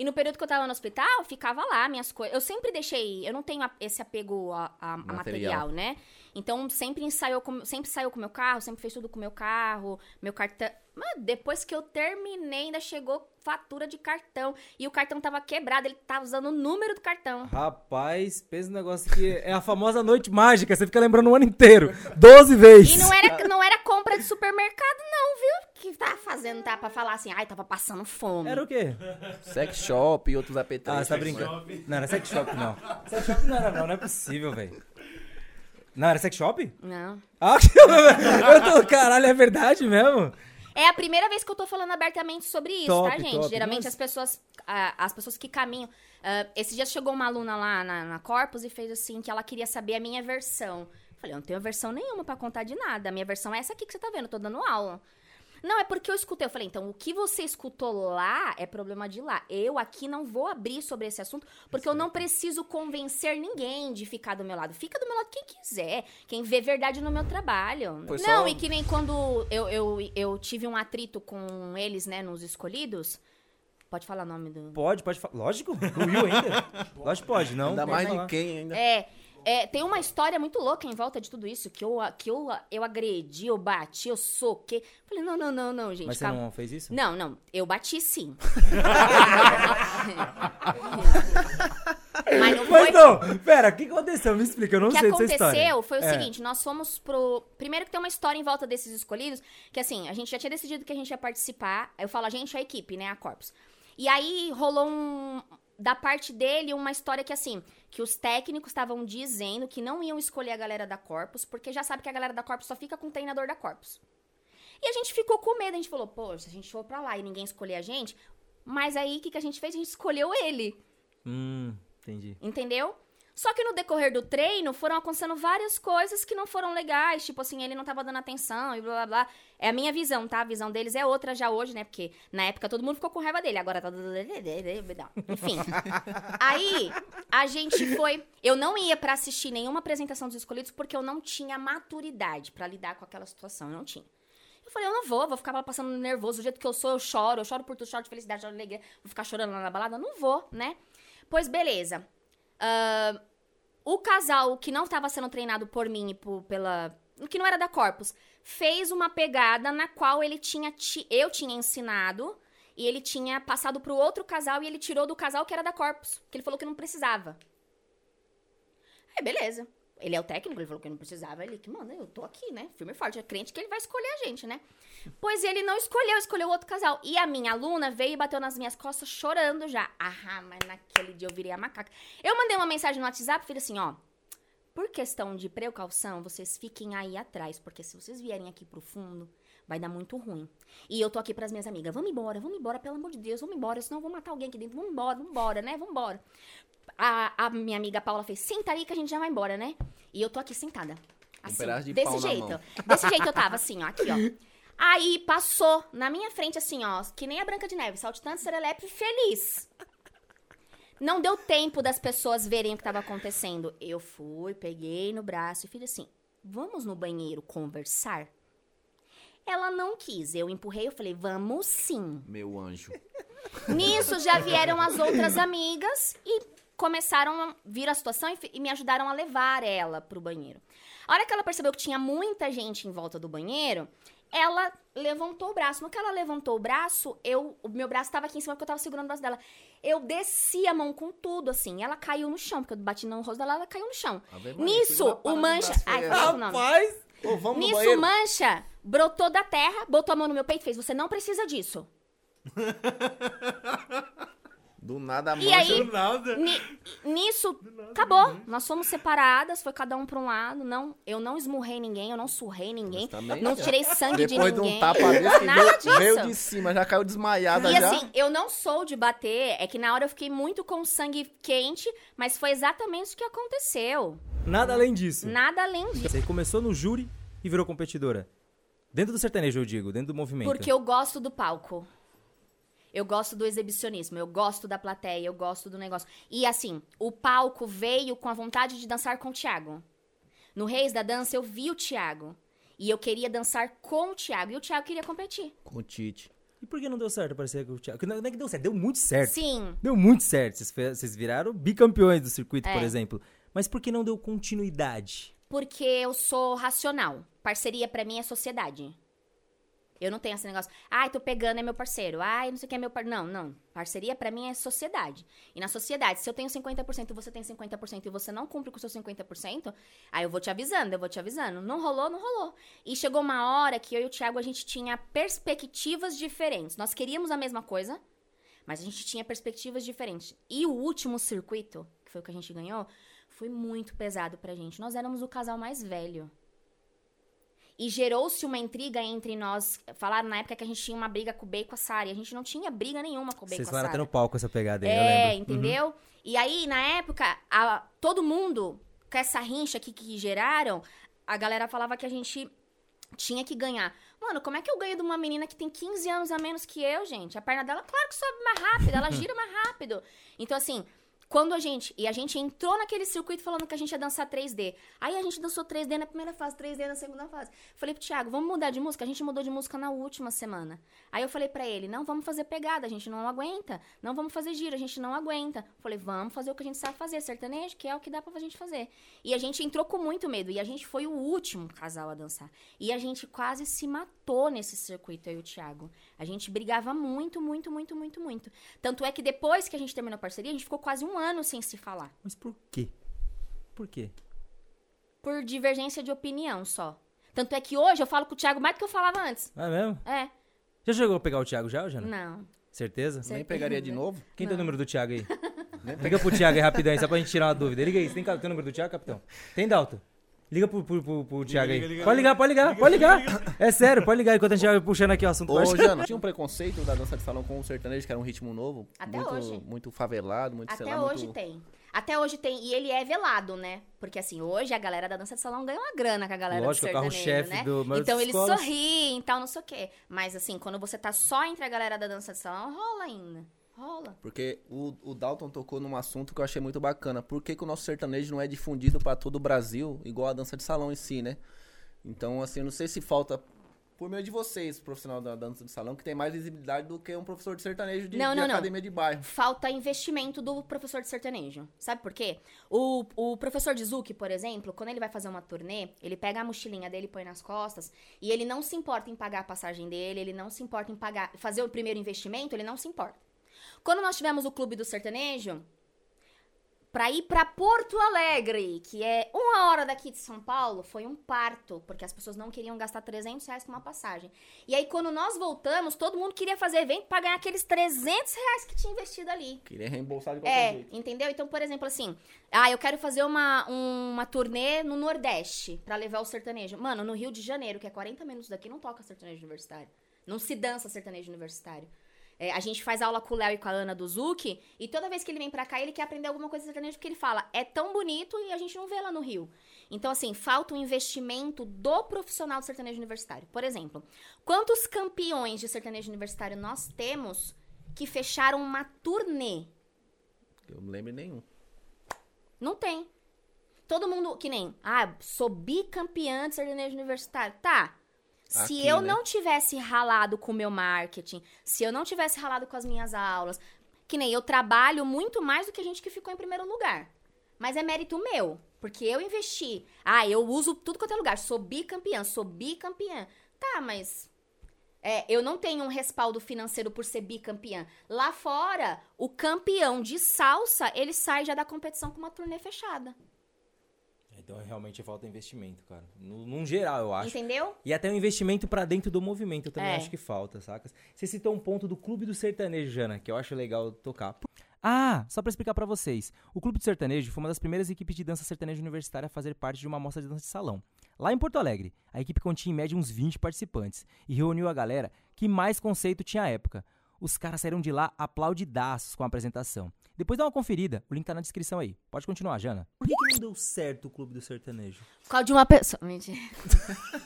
[SPEAKER 5] E no período que eu tava no hospital, ficava lá minhas coisas. Eu sempre deixei. Eu não tenho a- esse apego a, a- a material.
[SPEAKER 3] Material.
[SPEAKER 5] né? Então sempre ensaiou com, sempre saiu com o meu carro, sempre fez tudo com o meu carro, meu cartão. Mas depois que eu terminei, ainda chegou fatura de cartão. E o cartão tava quebrado, ele tava usando o número do cartão.
[SPEAKER 1] Rapaz, pensa um negócio que é a famosa noite mágica, você fica lembrando o ano inteiro. 12 vezes.
[SPEAKER 5] E não era, não era compra de supermercado, não, viu? Que tava fazendo, tá? Pra falar assim, ai, tava passando fome.
[SPEAKER 1] Era o quê?
[SPEAKER 3] Sex shop e outros apetrechos.
[SPEAKER 1] Ah, você tá brincando. Não, era sex shop, não. Sex shop não era, não. Não é possível, velho. Não, era sex shop?
[SPEAKER 5] Não.
[SPEAKER 1] Ah, *laughs* eu tô, caralho, é verdade mesmo?
[SPEAKER 5] É a primeira vez que eu tô falando abertamente sobre isso,
[SPEAKER 1] Top,
[SPEAKER 5] tá, gente?
[SPEAKER 1] top.
[SPEAKER 5] Geralmente
[SPEAKER 1] Nossa.
[SPEAKER 5] as pessoas, as pessoas que caminham. ah, esse dia chegou uma aluna lá na, na Corpus e fez assim que ela queria saber a minha versão. Eu falei, eu não tenho versão nenhuma pra contar de nada. A minha versão é essa aqui que você tá vendo, eu tô dando aula. Não, é porque eu escutei. Eu falei, então, o que você escutou lá é problema de lá. Eu aqui não vou abrir sobre esse assunto, porque eu não preciso convencer ninguém de ficar do meu lado. Fica do meu lado quem quiser, quem vê verdade no meu trabalho.
[SPEAKER 3] Foi
[SPEAKER 5] não,
[SPEAKER 3] só-
[SPEAKER 5] e que nem quando eu, eu, eu tive um atrito com eles, né, nos escolhidos. Pode falar o nome do.
[SPEAKER 1] Pode, pode falar. Lógico? O Will ainda? *laughs* Lógico que pode, não.
[SPEAKER 3] Ainda
[SPEAKER 1] pode
[SPEAKER 3] mais
[SPEAKER 1] falar.
[SPEAKER 3] de quem ainda.
[SPEAKER 5] É, é, tem uma história muito louca em volta de tudo isso, que eu, que eu, eu agredi, eu bati, eu soquei. Falei, não, não, não, não, gente.
[SPEAKER 1] Mas você
[SPEAKER 5] calma.
[SPEAKER 1] não fez isso?
[SPEAKER 5] Não, não, eu bati sim. *laughs* Mas não foi.
[SPEAKER 1] Mas não, pera, o que aconteceu? Me explica, eu não
[SPEAKER 5] O que
[SPEAKER 1] sei dessa história.
[SPEAKER 5] aconteceu foi o
[SPEAKER 1] É.
[SPEAKER 5] seguinte, nós fomos pro... Primeiro que tem uma história em volta desses escolhidos, que assim, a gente já tinha decidido que a gente ia participar, eu falo a gente, a equipe, né, a Corpus. E aí rolou um... Da parte dele, uma história que assim, que os técnicos estavam dizendo que não iam escolher a galera da Corpus, porque já sabe que a galera da Corpus só fica com o treinador da Corpus. E a gente ficou com medo, a gente falou, se a gente for pra lá e ninguém escolher a gente... Mas aí, o que, que a gente fez? A gente escolheu ele.
[SPEAKER 1] Hum, entendi.
[SPEAKER 5] Entendeu? Só que no decorrer do treino foram acontecendo várias coisas que não foram legais. Tipo assim, ele não tava dando atenção e blá blá blá. É a minha visão, tá? A visão deles é outra já hoje, né? Porque na época todo mundo ficou com raiva dele. Agora tá. *laughs* Enfim. Aí a gente foi. Eu não ia pra assistir nenhuma apresentação dos escolhidos porque eu não tinha maturidade pra lidar com aquela situação. Eu não tinha. Eu falei, eu não vou, vou ficar passando nervoso. Do jeito que eu sou, eu choro. Eu choro por tudo, choro de felicidade, choro de alegria. Vou ficar chorando lá na balada? Não vou, né? Pois beleza. Ah, o casal que não estava sendo treinado por mim e por- pela. que não era da Corpus, fez uma pegada na qual ele tinha. ti- eu tinha ensinado. E ele tinha passado pro outro casal e ele tirou do casal que era da Corpus. Que ele falou que não precisava. Aí, beleza. Ele é o técnico, ele falou que não precisava. Ele que, mano, eu tô aqui, né? Firme e forte. É crente que ele vai escolher a gente, né? Pois ele não escolheu, escolheu outro casal. E a minha aluna veio e bateu nas minhas costas chorando já. Ah, mas naquele dia eu virei a macaca. Eu mandei uma mensagem no WhatsApp, falei assim, ó. Por questão de precaução, vocês fiquem aí atrás, porque se vocês vierem aqui pro fundo, vai dar muito ruim. E eu tô aqui pras minhas amigas, vamos embora, vamos embora, pelo amor de Deus, vamos embora, senão eu vou matar alguém aqui dentro. Vamos embora, vamos embora, né? Vamos embora. A, a minha amiga Paula fez, senta aí que a gente já vai embora, né? E eu tô aqui sentada. Assim,
[SPEAKER 3] pedaço de
[SPEAKER 5] desse jeito. Desse jeito eu tava, assim, ó, aqui, ó. Aí passou na minha frente, assim, ó, que nem a Branca de Neve, saltitando, serelepe, feliz. Não deu tempo das pessoas verem o que tava acontecendo. Eu fui, peguei no braço e fiz assim: vamos no banheiro conversar? Ela não quis. Eu empurrei, eu falei, vamos sim.
[SPEAKER 3] Meu anjo.
[SPEAKER 5] Nisso já vieram as outras amigas e começaram a vir a situação e, e me ajudaram a levar ela pro banheiro. A hora que ela percebeu que tinha muita gente em volta do banheiro, ela levantou o braço. No que ela levantou o braço, eu, o meu braço estava aqui em cima porque eu tava segurando o braço dela. Eu desci a mão com tudo, assim. Ela caiu no chão, porque eu bati no rosto dela, ela caiu no chão.
[SPEAKER 3] Maria,
[SPEAKER 5] Nisso, o mancha. Ai?
[SPEAKER 1] Rapaz!
[SPEAKER 3] Ô, vamos
[SPEAKER 5] Nisso, o mancha brotou da terra, botou a mão no meu peito e fez: Você não precisa disso. *laughs*
[SPEAKER 3] Do nada a
[SPEAKER 5] E aí,
[SPEAKER 1] nada.
[SPEAKER 5] Ni- nisso, acabou. Nós fomos separadas, foi cada um pra um lado. Não, eu não esmurrei ninguém, eu não surrei ninguém.
[SPEAKER 3] Também,
[SPEAKER 5] não tirei sangue
[SPEAKER 3] Depois
[SPEAKER 5] de
[SPEAKER 3] de
[SPEAKER 5] ninguém.
[SPEAKER 3] um tapa desse
[SPEAKER 5] Nada
[SPEAKER 3] veio,
[SPEAKER 5] disso.
[SPEAKER 3] veio de cima, já caiu desmaiada
[SPEAKER 5] E
[SPEAKER 3] já.
[SPEAKER 5] assim, eu não sou de bater, é que na hora eu fiquei muito com sangue quente, mas foi exatamente o que aconteceu.
[SPEAKER 1] Nada além disso.
[SPEAKER 5] Nada além disso.
[SPEAKER 1] Você começou no júri e virou competidora. Dentro do sertanejo, eu digo, dentro do movimento.
[SPEAKER 5] Porque eu gosto do palco. Eu gosto do exibicionismo, eu gosto da plateia, eu gosto do negócio. E assim, o palco veio com a vontade de dançar com o Thiago. No Reis da Dança eu vi o Thiago. E eu queria dançar com o Thiago. E o Thiago queria competir.
[SPEAKER 3] Com o Tite.
[SPEAKER 1] E por que não deu certo? Parecia que o Thiago... Não não é que deu certo, deu muito certo.
[SPEAKER 5] Sim.
[SPEAKER 1] Deu muito certo. Vocês, viraram bicampeões do circuito,
[SPEAKER 5] É.
[SPEAKER 1] por exemplo. Mas por que não deu continuidade?
[SPEAKER 5] Porque eu sou racional. Parceria pra mim é sociedade. Eu não tenho esse negócio, ai, tô pegando, é meu parceiro. Ai, não sei o que é meu par... Não, não. Parceria pra mim é sociedade. E na sociedade, se eu tenho 50% e você tem 50% e você não cumpre com o seu 50%, aí eu vou te avisando, eu vou te avisando. Não rolou, não rolou. E chegou uma hora que eu e o Thiago, a gente tinha perspectivas diferentes. Nós queríamos a mesma coisa, mas a gente tinha perspectivas diferentes. E o último circuito, que foi o que a gente ganhou, foi muito pesado pra gente. Nós éramos o casal mais velho. E gerou-se uma intriga entre nós. Falaram na época que a gente tinha uma briga com o e com a Sari. A gente não tinha briga nenhuma com o e
[SPEAKER 1] Vocês
[SPEAKER 5] com a
[SPEAKER 1] foram
[SPEAKER 5] Sari.
[SPEAKER 1] até no palco essa pegada aí, eu
[SPEAKER 5] É,
[SPEAKER 1] lembro.
[SPEAKER 5] entendeu? E aí, na época, a- todo mundo, com essa rincha aqui que geraram, a galera falava que a gente tinha que ganhar. Mano, como é que eu ganho de uma menina que tem 15 anos a menos que eu, gente? A perna dela, claro que sobe mais rápido, ela *laughs* gira mais rápido. Então, assim, quando a gente. E a gente entrou naquele circuito falando que a gente ia dançar 3D. Aí a gente dançou 3D na primeira fase, 3D na segunda fase. Falei pro Thiago, vamos mudar de música? A gente mudou de música na última semana. Aí eu falei pra ele, não vamos fazer pegada, a gente não aguenta. Não vamos fazer giro, a gente não aguenta. Falei, vamos fazer o que a gente sabe fazer, sertanejo, que é o que dá pra gente fazer. E a gente entrou com muito medo. E a gente foi o último casal a dançar. E a gente quase se matou nesse circuito, eu e o Thiago. A gente brigava muito, muito, muito, muito, muito. Tanto é que depois que a gente terminou a parceria, a gente ficou quase um ano sem se falar.
[SPEAKER 1] Mas por quê? Por quê?
[SPEAKER 5] Por divergência de opinião só. Tanto é que hoje eu falo com o Thiago mais do que eu falava antes.
[SPEAKER 1] Ah, é mesmo?
[SPEAKER 5] É,
[SPEAKER 1] Já chegou a pegar o Thiago já, Jana?
[SPEAKER 5] não.
[SPEAKER 1] Certeza?
[SPEAKER 3] Nem pegaria de novo?
[SPEAKER 1] Quem tem o número do Thiago aí? Liga pro Thiago aí rapidão, aí, só pra gente tirar uma dúvida. Liga aí, você tem, tem o número do Thiago, capitão? Tem, Dalton? Liga pro, pro, pro, pro Thiago aí.
[SPEAKER 6] liga,
[SPEAKER 1] pode ligar, pode ligar, pode ligar. É sério, pode ligar enquanto a gente vai puxando aqui o assunto.
[SPEAKER 3] Ô, Jana, tinha um preconceito da dança de salão com o sertanejo, que era um ritmo novo.
[SPEAKER 5] Até
[SPEAKER 3] muito,
[SPEAKER 5] hoje.
[SPEAKER 3] Muito favelado, muito, sei
[SPEAKER 5] Até
[SPEAKER 3] lá,
[SPEAKER 5] hoje
[SPEAKER 3] muito...
[SPEAKER 5] tem. Até hoje tem. E ele é velado, né? Porque assim, hoje a galera da dança de salão ganha uma grana com a galera
[SPEAKER 1] Lógico,
[SPEAKER 5] do
[SPEAKER 1] o
[SPEAKER 5] sertanejo, né?
[SPEAKER 1] do-
[SPEAKER 5] Então eles
[SPEAKER 1] escolas-
[SPEAKER 5] sorriem e tal, não sei o quê. Mas assim, quando você tá só entre a galera da dança de salão, rola ainda. Rola.
[SPEAKER 3] Porque o, o Dalton tocou num assunto que eu achei muito bacana. Por que, que o nosso sertanejo não é difundido pra todo o Brasil, igual a dança de salão em si, né? Então, assim, eu não sei se falta, por meio de vocês, profissional da dança de salão, que tem mais visibilidade do que um professor de sertanejo de,
[SPEAKER 5] Não,
[SPEAKER 3] de
[SPEAKER 5] não, não.
[SPEAKER 3] academia de bairro.
[SPEAKER 5] Falta investimento do professor de sertanejo. Sabe por quê? O, o professor de Zuki, por exemplo, quando ele vai fazer uma turnê, ele pega a mochilinha dele e põe nas costas, e ele não se importa em pagar a passagem dele, ele não se importa em pagar, fazer o primeiro investimento, ele não se importa. Quando nós tivemos o clube do sertanejo, pra ir pra Porto Alegre, que é uma hora daqui de São Paulo, foi um parto, porque as pessoas não queriam gastar 300 reais com uma passagem. E aí, quando nós voltamos, todo mundo queria fazer evento pra ganhar aqueles 300 reais que tinha investido ali.
[SPEAKER 3] Queria reembolsar de qualquer
[SPEAKER 5] É,
[SPEAKER 3] jeito.
[SPEAKER 5] entendeu? Então, por exemplo, assim, ah, eu quero fazer uma, um- uma turnê no Nordeste pra levar o sertanejo. Mano, no Rio de Janeiro, que é 40 minutos daqui, não toca sertanejo universitário. Não se dança sertanejo universitário. É, a gente faz aula com o Léo e com a Ana do Zuki, e toda vez que ele vem pra cá, ele quer aprender alguma coisa de sertanejo, porque ele fala, é tão bonito e a gente não vê lá no Rio. Então, assim, falta um investimento do profissional do sertanejo universitário. Por exemplo, quantos campeões de sertanejo universitário nós temos que fecharam uma turnê?
[SPEAKER 3] Eu não lembro nenhum.
[SPEAKER 5] Não tem. Todo mundo, que nem, ah, sou bicampeã de sertanejo universitário. Tá. Se
[SPEAKER 3] Aqui,
[SPEAKER 5] eu
[SPEAKER 3] né?
[SPEAKER 5] não tivesse ralado com o meu marketing, se eu não tivesse ralado com as minhas aulas, que nem eu trabalho muito mais do que a gente que ficou em primeiro lugar. Mas é mérito meu, porque eu investi. Ah, eu uso tudo quanto é lugar. Sou bicampeã, sou bicampeã. Tá, mas é, eu não tenho um respaldo financeiro por ser bicampeã. Lá fora, o campeão de salsa, ele sai já da competição com uma turnê fechada.
[SPEAKER 1] Então realmente falta investimento, cara. No, num geral, eu acho.
[SPEAKER 5] Entendeu?
[SPEAKER 1] E até um investimento pra dentro do movimento, eu também
[SPEAKER 5] É.
[SPEAKER 1] acho que falta, sacas? Você citou um ponto do Clube do Sertanejo, Jana, que eu acho legal tocar. Ah, só pra explicar pra vocês. O Clube do Sertanejo foi uma das primeiras equipes de dança sertaneja universitária a fazer parte de uma amostra de dança de salão. Lá em Porto Alegre, a equipe continha em média uns 20 participantes e reuniu a galera que mais conceito tinha à época. Os caras saíram de lá aplaudidaços com a apresentação. Depois dá uma conferida, o link tá na descrição aí. Pode continuar, Jana. Por que, que não deu certo o Clube do Sertanejo?
[SPEAKER 5] Por causa de uma pessoa. Mentira. *laughs*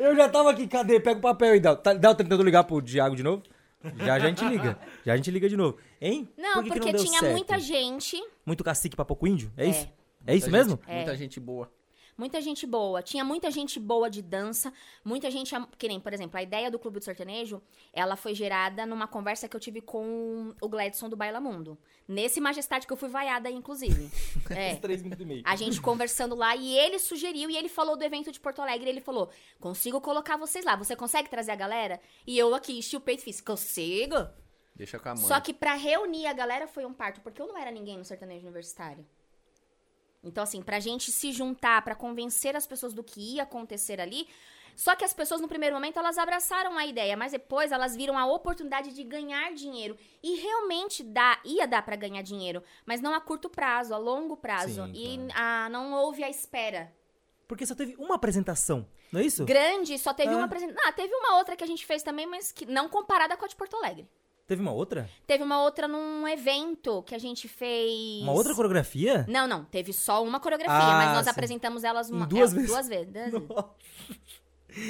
[SPEAKER 1] Eu já tava aqui, cadê? Pega o papel aí, Dal. Tá, Dal, tá tentando ligar pro Thiago de novo? Já a gente liga. Já a gente liga de novo. Hein?
[SPEAKER 5] Não,
[SPEAKER 1] Por que que
[SPEAKER 5] porque
[SPEAKER 1] deu
[SPEAKER 5] tinha
[SPEAKER 1] certo?
[SPEAKER 5] muita gente.
[SPEAKER 1] Muito cacique pra pouco índio? É
[SPEAKER 5] É.
[SPEAKER 1] isso? É isso
[SPEAKER 3] Muita
[SPEAKER 1] mesmo?
[SPEAKER 3] gente- Muita gente boa.
[SPEAKER 5] Muita gente boa. Tinha muita gente boa de dança, muita gente. Que nem, por exemplo, a ideia do Clube do Sertanejo, ela foi gerada numa conversa que eu tive com o Gladson do Baila Mundo. Nesse Majestade que eu fui vaiada inclusive. *laughs* É.
[SPEAKER 1] Três minutos e meio.
[SPEAKER 5] A gente conversando lá e ele sugeriu e ele falou do evento de Porto Alegre. Ele falou: consigo colocar vocês lá. Você consegue trazer a galera? E eu aqui enchi o peito e fiz: consigo.
[SPEAKER 3] Deixa com a mãe.
[SPEAKER 5] Só que pra reunir a galera foi um parto, porque eu não era ninguém no sertanejo universitário. Então, assim, pra gente se juntar, pra convencer as pessoas do que ia acontecer ali. Só que as pessoas, no primeiro momento, elas abraçaram a ideia, mas depois elas viram a oportunidade de ganhar dinheiro. E realmente dá, ia dar pra ganhar dinheiro, mas não a curto prazo, a longo prazo.
[SPEAKER 1] Sim,
[SPEAKER 5] e a, não houve a espera.
[SPEAKER 1] Porque só teve uma apresentação, não é isso?
[SPEAKER 5] Grande, só teve
[SPEAKER 1] É.
[SPEAKER 5] uma apresentação. Ah, teve uma outra que a gente fez também, mas que não comparada com a de Porto Alegre.
[SPEAKER 1] Teve uma outra?
[SPEAKER 5] Teve uma outra num evento que a gente fez.
[SPEAKER 1] Uma outra coreografia?
[SPEAKER 5] Não, não. Teve só uma coreografia,
[SPEAKER 1] Ah,
[SPEAKER 5] mas nós
[SPEAKER 1] sim.
[SPEAKER 5] apresentamos elas uma,
[SPEAKER 1] duas
[SPEAKER 5] é,
[SPEAKER 1] vezes?
[SPEAKER 5] Duas vezes. Duas vezes.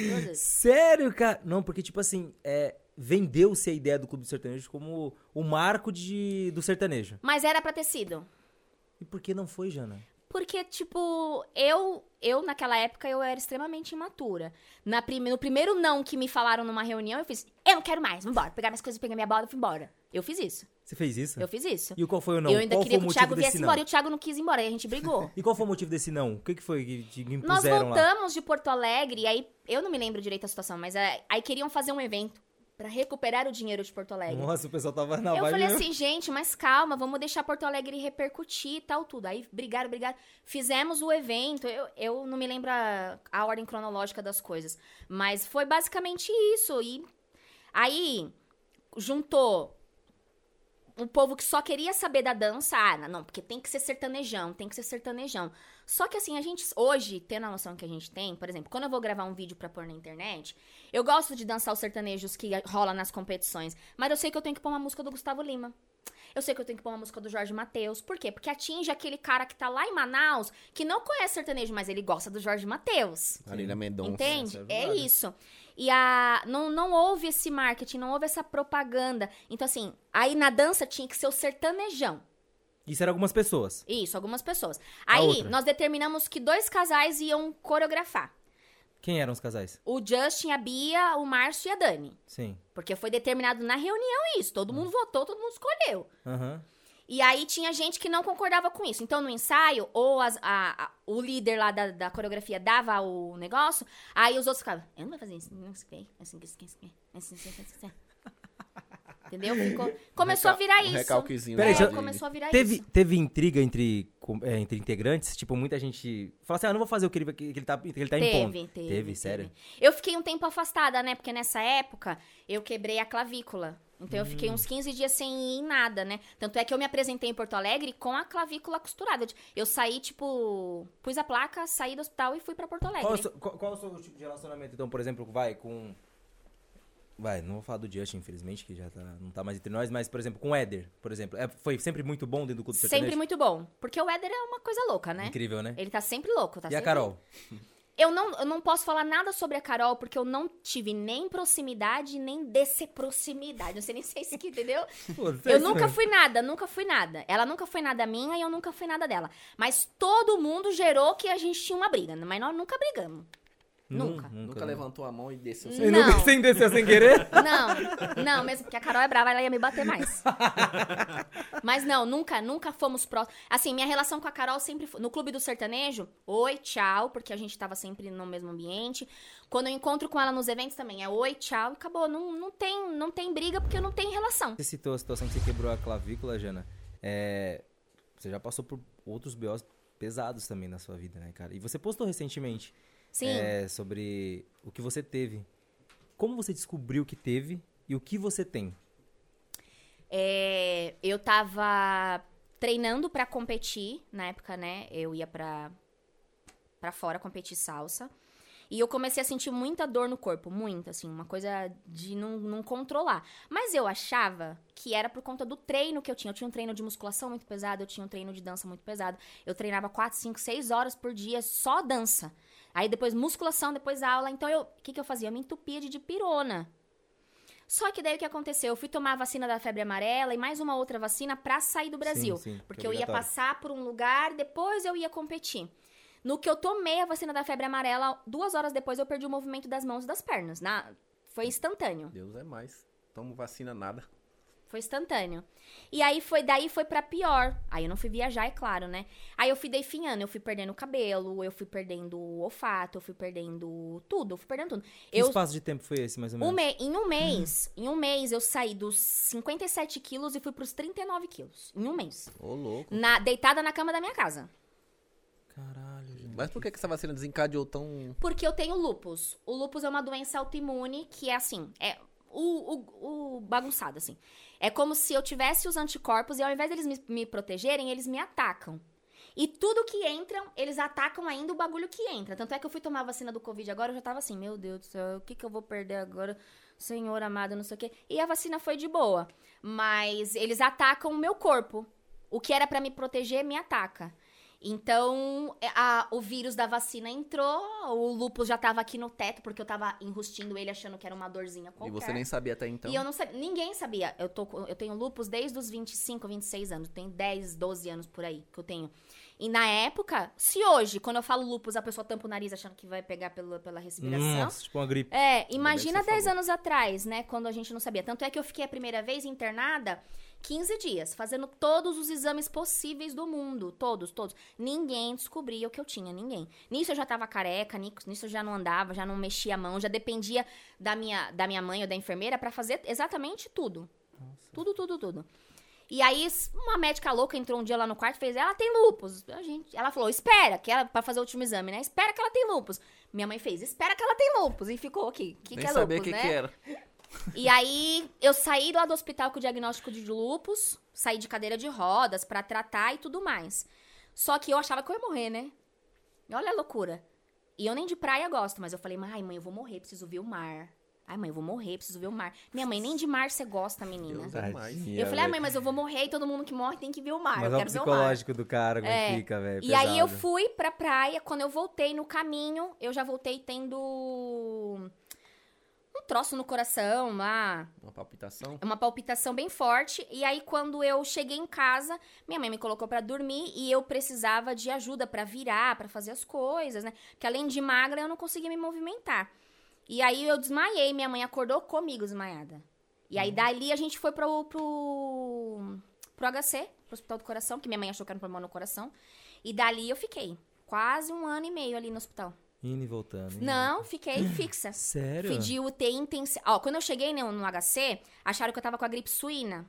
[SPEAKER 5] duas vezes.
[SPEAKER 1] Sério, cara? Não, porque, tipo assim, é, vendeu-se a ideia do Clube do Sertanejo como o marco de, do sertanejo.
[SPEAKER 5] Mas era pra ter sido.
[SPEAKER 1] E por que não foi, Jana?
[SPEAKER 5] Porque, tipo, eu, eu naquela época, eu era extremamente imatura. Na prime, no primeiro não que me falaram numa reunião, eu fiz, eu não quero mais, vambora. Pegar minhas coisas, pegar minha bola e fui embora. Eu fiz isso.
[SPEAKER 1] Você fez isso?
[SPEAKER 5] Eu fiz isso.
[SPEAKER 1] E qual foi o não?
[SPEAKER 5] eu ainda
[SPEAKER 1] qual
[SPEAKER 5] queria que
[SPEAKER 1] o
[SPEAKER 5] o Thiago viesse embora. E o Thiago não quis ir embora, aí a gente brigou. *laughs*
[SPEAKER 1] E qual foi o motivo desse não? O que, que foi que te
[SPEAKER 5] Nós
[SPEAKER 1] impuseram lá?
[SPEAKER 5] voltamos de Porto Alegre, e aí eu não me lembro direito a situação, mas é, aí queriam fazer um evento pra recuperar o dinheiro de Porto Alegre.
[SPEAKER 1] Nossa, o pessoal tava na
[SPEAKER 5] Eu falei
[SPEAKER 1] mesmo.
[SPEAKER 5] assim, gente, mas calma, vamos deixar Porto Alegre repercutir e tal, tudo. Aí brigaram, brigaram. Fizemos o evento. Eu, eu não me lembro a, a ordem cronológica das coisas. Mas foi basicamente isso. E aí juntou um povo que só queria saber da dança. Ah, não, porque tem que ser sertanejão, tem que ser sertanejão. Só que assim, a gente hoje, tendo a noção que a gente tem, por exemplo, quando eu vou gravar um vídeo pra pôr na internet, eu gosto de dançar os sertanejos que rola nas competições, mas eu sei que eu tenho que pôr uma música do Gustavo Lima. Eu sei que eu tenho que pôr uma música do Jorge Mateus. Por quê? Porque atinge aquele cara que tá lá em Manaus, que não conhece sertanejo, mas ele gosta do Jorge Mateus.
[SPEAKER 3] Marília Mendonça.
[SPEAKER 5] Entende?
[SPEAKER 1] Essa é
[SPEAKER 5] É,
[SPEAKER 1] verdade.
[SPEAKER 5] isso. E a, não, não houve esse marketing, não houve essa propaganda. Então, assim, aí na dança tinha que ser o sertanejão.
[SPEAKER 1] Isso eram algumas pessoas.
[SPEAKER 5] Isso, algumas pessoas.
[SPEAKER 1] A
[SPEAKER 5] Aí,
[SPEAKER 1] outra?
[SPEAKER 5] nós determinamos que dois casais iam coreografar.
[SPEAKER 1] Quem eram os casais?
[SPEAKER 5] O Justin, a Bia, o Márcio e a Dani.
[SPEAKER 1] Sim.
[SPEAKER 5] Porque foi determinado na reunião isso. Todo mundo votou, todo mundo escolheu.
[SPEAKER 1] Aham.
[SPEAKER 5] E aí tinha gente que não concordava com isso. Então, no ensaio, ou as- a- a- o líder lá da, da coreografia dava o negócio, aí os outros ficavam, eu não vou fazer isso, não sei o quê, assim, assim, assim, assim, assim, assim, assim. *laughs* Entendeu? Ficou- *laughs* começou a virar
[SPEAKER 3] um
[SPEAKER 5] isso.
[SPEAKER 3] recalquezinho
[SPEAKER 1] Peraí,
[SPEAKER 5] É,
[SPEAKER 1] já-
[SPEAKER 5] começou a virar
[SPEAKER 1] Teve,
[SPEAKER 5] isso.
[SPEAKER 1] teve intriga entre, é, entre integrantes? Tipo, muita gente fala assim, ah, não vou fazer o que ele, que ele tá, que ele tá impondo.
[SPEAKER 5] Teve, teve.
[SPEAKER 1] Teve, sério?
[SPEAKER 5] Eu fiquei um tempo afastada, né? Porque nessa época eu quebrei a clavícula. Então eu
[SPEAKER 1] Hum.
[SPEAKER 5] fiquei uns 15 dias sem ir em nada, né? Tanto é que eu me apresentei em Porto Alegre com a clavícula costurada. Eu saí, tipo, pus a placa, saí do hospital e fui pra Porto Alegre.
[SPEAKER 1] Qual, é o seu, qual, qual é o seu tipo de relacionamento, então, por exemplo, vai com... Vai, não vou falar do Justin, infelizmente, que já tá, não tá mais entre nós, mas, por exemplo, com o Éder, por exemplo. É, foi sempre muito bom dentro do
[SPEAKER 5] Sempre
[SPEAKER 1] sertanejo?
[SPEAKER 5] muito bom. Porque o Éder é uma coisa louca, né?
[SPEAKER 1] Incrível, né?
[SPEAKER 5] Ele tá sempre louco, tá
[SPEAKER 1] E a
[SPEAKER 5] sempre-
[SPEAKER 1] Carol?
[SPEAKER 5] Eu não, eu não posso falar nada sobre a Carol, porque eu não tive nem proximidade, nem reciprocidade. Não sei nem se é isso aqui, entendeu? *laughs*
[SPEAKER 1] É
[SPEAKER 5] Eu
[SPEAKER 1] isso
[SPEAKER 5] nunca fui nada, nunca fui nada. Ela nunca foi nada minha e eu nunca fui nada dela. Mas todo mundo gerou que a gente tinha uma briga, mas nós nunca brigamos. Nunca.
[SPEAKER 3] Nunca
[SPEAKER 1] né?
[SPEAKER 3] levantou a mão e desceu.
[SPEAKER 5] Não.
[SPEAKER 3] sem-
[SPEAKER 1] E nunca sem descer sem querer?
[SPEAKER 5] Não, não, mesmo porque a Carol é brava, ela ia me bater mais. *laughs* Mas não, nunca, nunca fomos próximos. Assim, minha relação com a Carol sempre foi. No Clube do Sertanejo, oi, tchau, porque a gente tava sempre no mesmo ambiente. Quando eu encontro com ela nos eventos também, é oi, tchau, e acabou. Não, não, tem, não tem briga porque não tem relação.
[SPEAKER 1] Você citou a situação que você quebrou a clavícula, Jana. É, você já passou por outros BOs pesados também na sua vida, né, cara? E você postou recentemente
[SPEAKER 5] Sim.
[SPEAKER 1] é, sobre o que você teve. Como você descobriu que teve e o que você tem?
[SPEAKER 5] É, eu tava treinando pra competir na época, né? Eu ia pra, pra fora competir salsa. E eu comecei a sentir muita dor no corpo, muita, assim, uma coisa de não, não controlar. Mas eu achava que era por conta do treino que eu tinha. Eu tinha um treino de musculação muito pesado, eu tinha um treino de dança muito pesado. Eu treinava 4, 5, 6 horas por dia só dança. Aí depois musculação, depois aula. Então eu, o que, que eu fazia? Eu me entupia de dipirona. Só que daí o que aconteceu? Eu fui tomar a vacina da febre amarela e mais uma outra vacina pra sair do Brasil.
[SPEAKER 1] sim,
[SPEAKER 5] porque eu ia passar por um lugar, depois eu ia competir. No que eu tomei a vacina da febre amarela, duas horas depois eu perdi o movimento das mãos e das pernas. Na... Foi instantâneo.
[SPEAKER 3] Deus é mais. Tomo vacina nada.
[SPEAKER 5] Foi instantâneo. E aí foi daí foi pra pior. Aí eu não fui viajar, é claro, né? Aí eu fui definhando, eu fui perdendo o cabelo, eu fui perdendo o olfato, eu fui perdendo tudo, eu fui perdendo tudo.
[SPEAKER 1] Que
[SPEAKER 5] Eu,
[SPEAKER 1] espaço de tempo foi esse, mais ou menos?
[SPEAKER 5] um me- em um mês, em um mês eu saí dos 57 quilos e fui pros 39 quilos. Em um mês.
[SPEAKER 3] Ô, louco.
[SPEAKER 5] Na, deitada na cama da minha casa.
[SPEAKER 1] Caralho, gente.
[SPEAKER 3] Mas por que, que essa vacina desencadeou tão.
[SPEAKER 5] Porque eu tenho lupus. O lupus é uma doença autoimune que é assim, é o, o, o bagunçado, assim. É como se eu tivesse os anticorpos e ao invés deles me, me protegerem, eles me atacam. E tudo que entram, eles atacam ainda o bagulho que entra. Tanto é que eu fui tomar a vacina do Covid agora, eu já tava assim, meu Deus do céu, o que que eu vou perder agora? Senhor amado, não sei o quê. E a vacina foi de boa. Mas eles atacam o meu corpo. O que era pra me proteger, me ataca. Então, é, a- o vírus da vacina entrou, o lupus já tava aqui no teto, porque eu tava enrustindo ele achando que era uma dorzinha qualquer.
[SPEAKER 3] E você nem sabia até então?
[SPEAKER 5] E eu não sabia, ninguém sabia. Eu, tô, eu tenho lupus desde os 25, 26 anos. Tem 10, 12 anos por aí que eu tenho. E na época, se hoje, quando eu falo lupus, a pessoa tampa o nariz achando que vai pegar pela, pela respiração.
[SPEAKER 1] Nossa, tipo uma gripe.
[SPEAKER 5] É, imagina
[SPEAKER 3] que você
[SPEAKER 5] 10
[SPEAKER 3] falou.
[SPEAKER 5] anos atrás, né? Quando a gente não sabia. Tanto é que eu fiquei a primeira vez internada 15 dias, fazendo todos os exames possíveis do mundo. Todos, todos. Ninguém descobria o que eu tinha, ninguém. Nisso eu já tava careca, ni- nisso eu já não andava, já não mexia a mão, já dependia da minha, da minha mãe ou da enfermeira pra fazer exatamente tudo. Tudo, tudo, tudo. E aí, uma médica louca entrou um dia lá no quarto e fez: Ela tem lupus. A gente, ela falou: Espera, que ela, pra fazer o último exame, né? Espera que ela tem lupus. Minha mãe fez: Espera que ela tem lupus. E ficou aqui. O que,
[SPEAKER 3] nem
[SPEAKER 5] que é lupus,
[SPEAKER 3] que,
[SPEAKER 5] né?
[SPEAKER 3] que era.
[SPEAKER 5] E aí, eu saí lá do hospital com o diagnóstico de lupus, saí de cadeira de rodas pra tratar e tudo mais. Só que eu achava que eu ia morrer, né? Olha a loucura. E eu nem de praia gosto, mas eu falei, ai, mãe, eu vou morrer, preciso ver o mar. Ai, mãe, eu vou morrer, preciso ver o mar. Minha mãe, nem de mar você gosta, menina.
[SPEAKER 3] É.
[SPEAKER 1] Tadinha,
[SPEAKER 5] Eu falei, ah, mãe, mas eu vou morrer e todo mundo que morre tem que ver o mar.
[SPEAKER 1] Mas
[SPEAKER 5] eu
[SPEAKER 1] o
[SPEAKER 5] quero ver o mar.
[SPEAKER 1] psicológico do cara, como
[SPEAKER 5] É.
[SPEAKER 1] fica, velho.
[SPEAKER 5] E aí eu fui pra praia, quando eu voltei no caminho, eu já voltei tendo um troço no coração lá,
[SPEAKER 3] Uma palpitação.
[SPEAKER 5] uma palpitação bem forte. E aí quando eu cheguei em casa, minha mãe me colocou pra dormir e eu precisava de ajuda pra virar, pra fazer as coisas, né? Porque além de magra, eu não conseguia me movimentar. E aí eu desmaiei, minha mãe acordou comigo desmaiada. E aí dali a gente foi pro, pro, pro HC, pro Hospital do Coração, que minha mãe achou que era um problema no coração. E dali eu fiquei quase um ano e meio ali no hospital.
[SPEAKER 1] Indo e voltando. indo
[SPEAKER 5] Não, fiquei *gasps* fixa.
[SPEAKER 1] Sério?
[SPEAKER 5] Fui de UTI intensiva. Ó, quando eu cheguei no, no HC, acharam que eu tava com a gripe suína.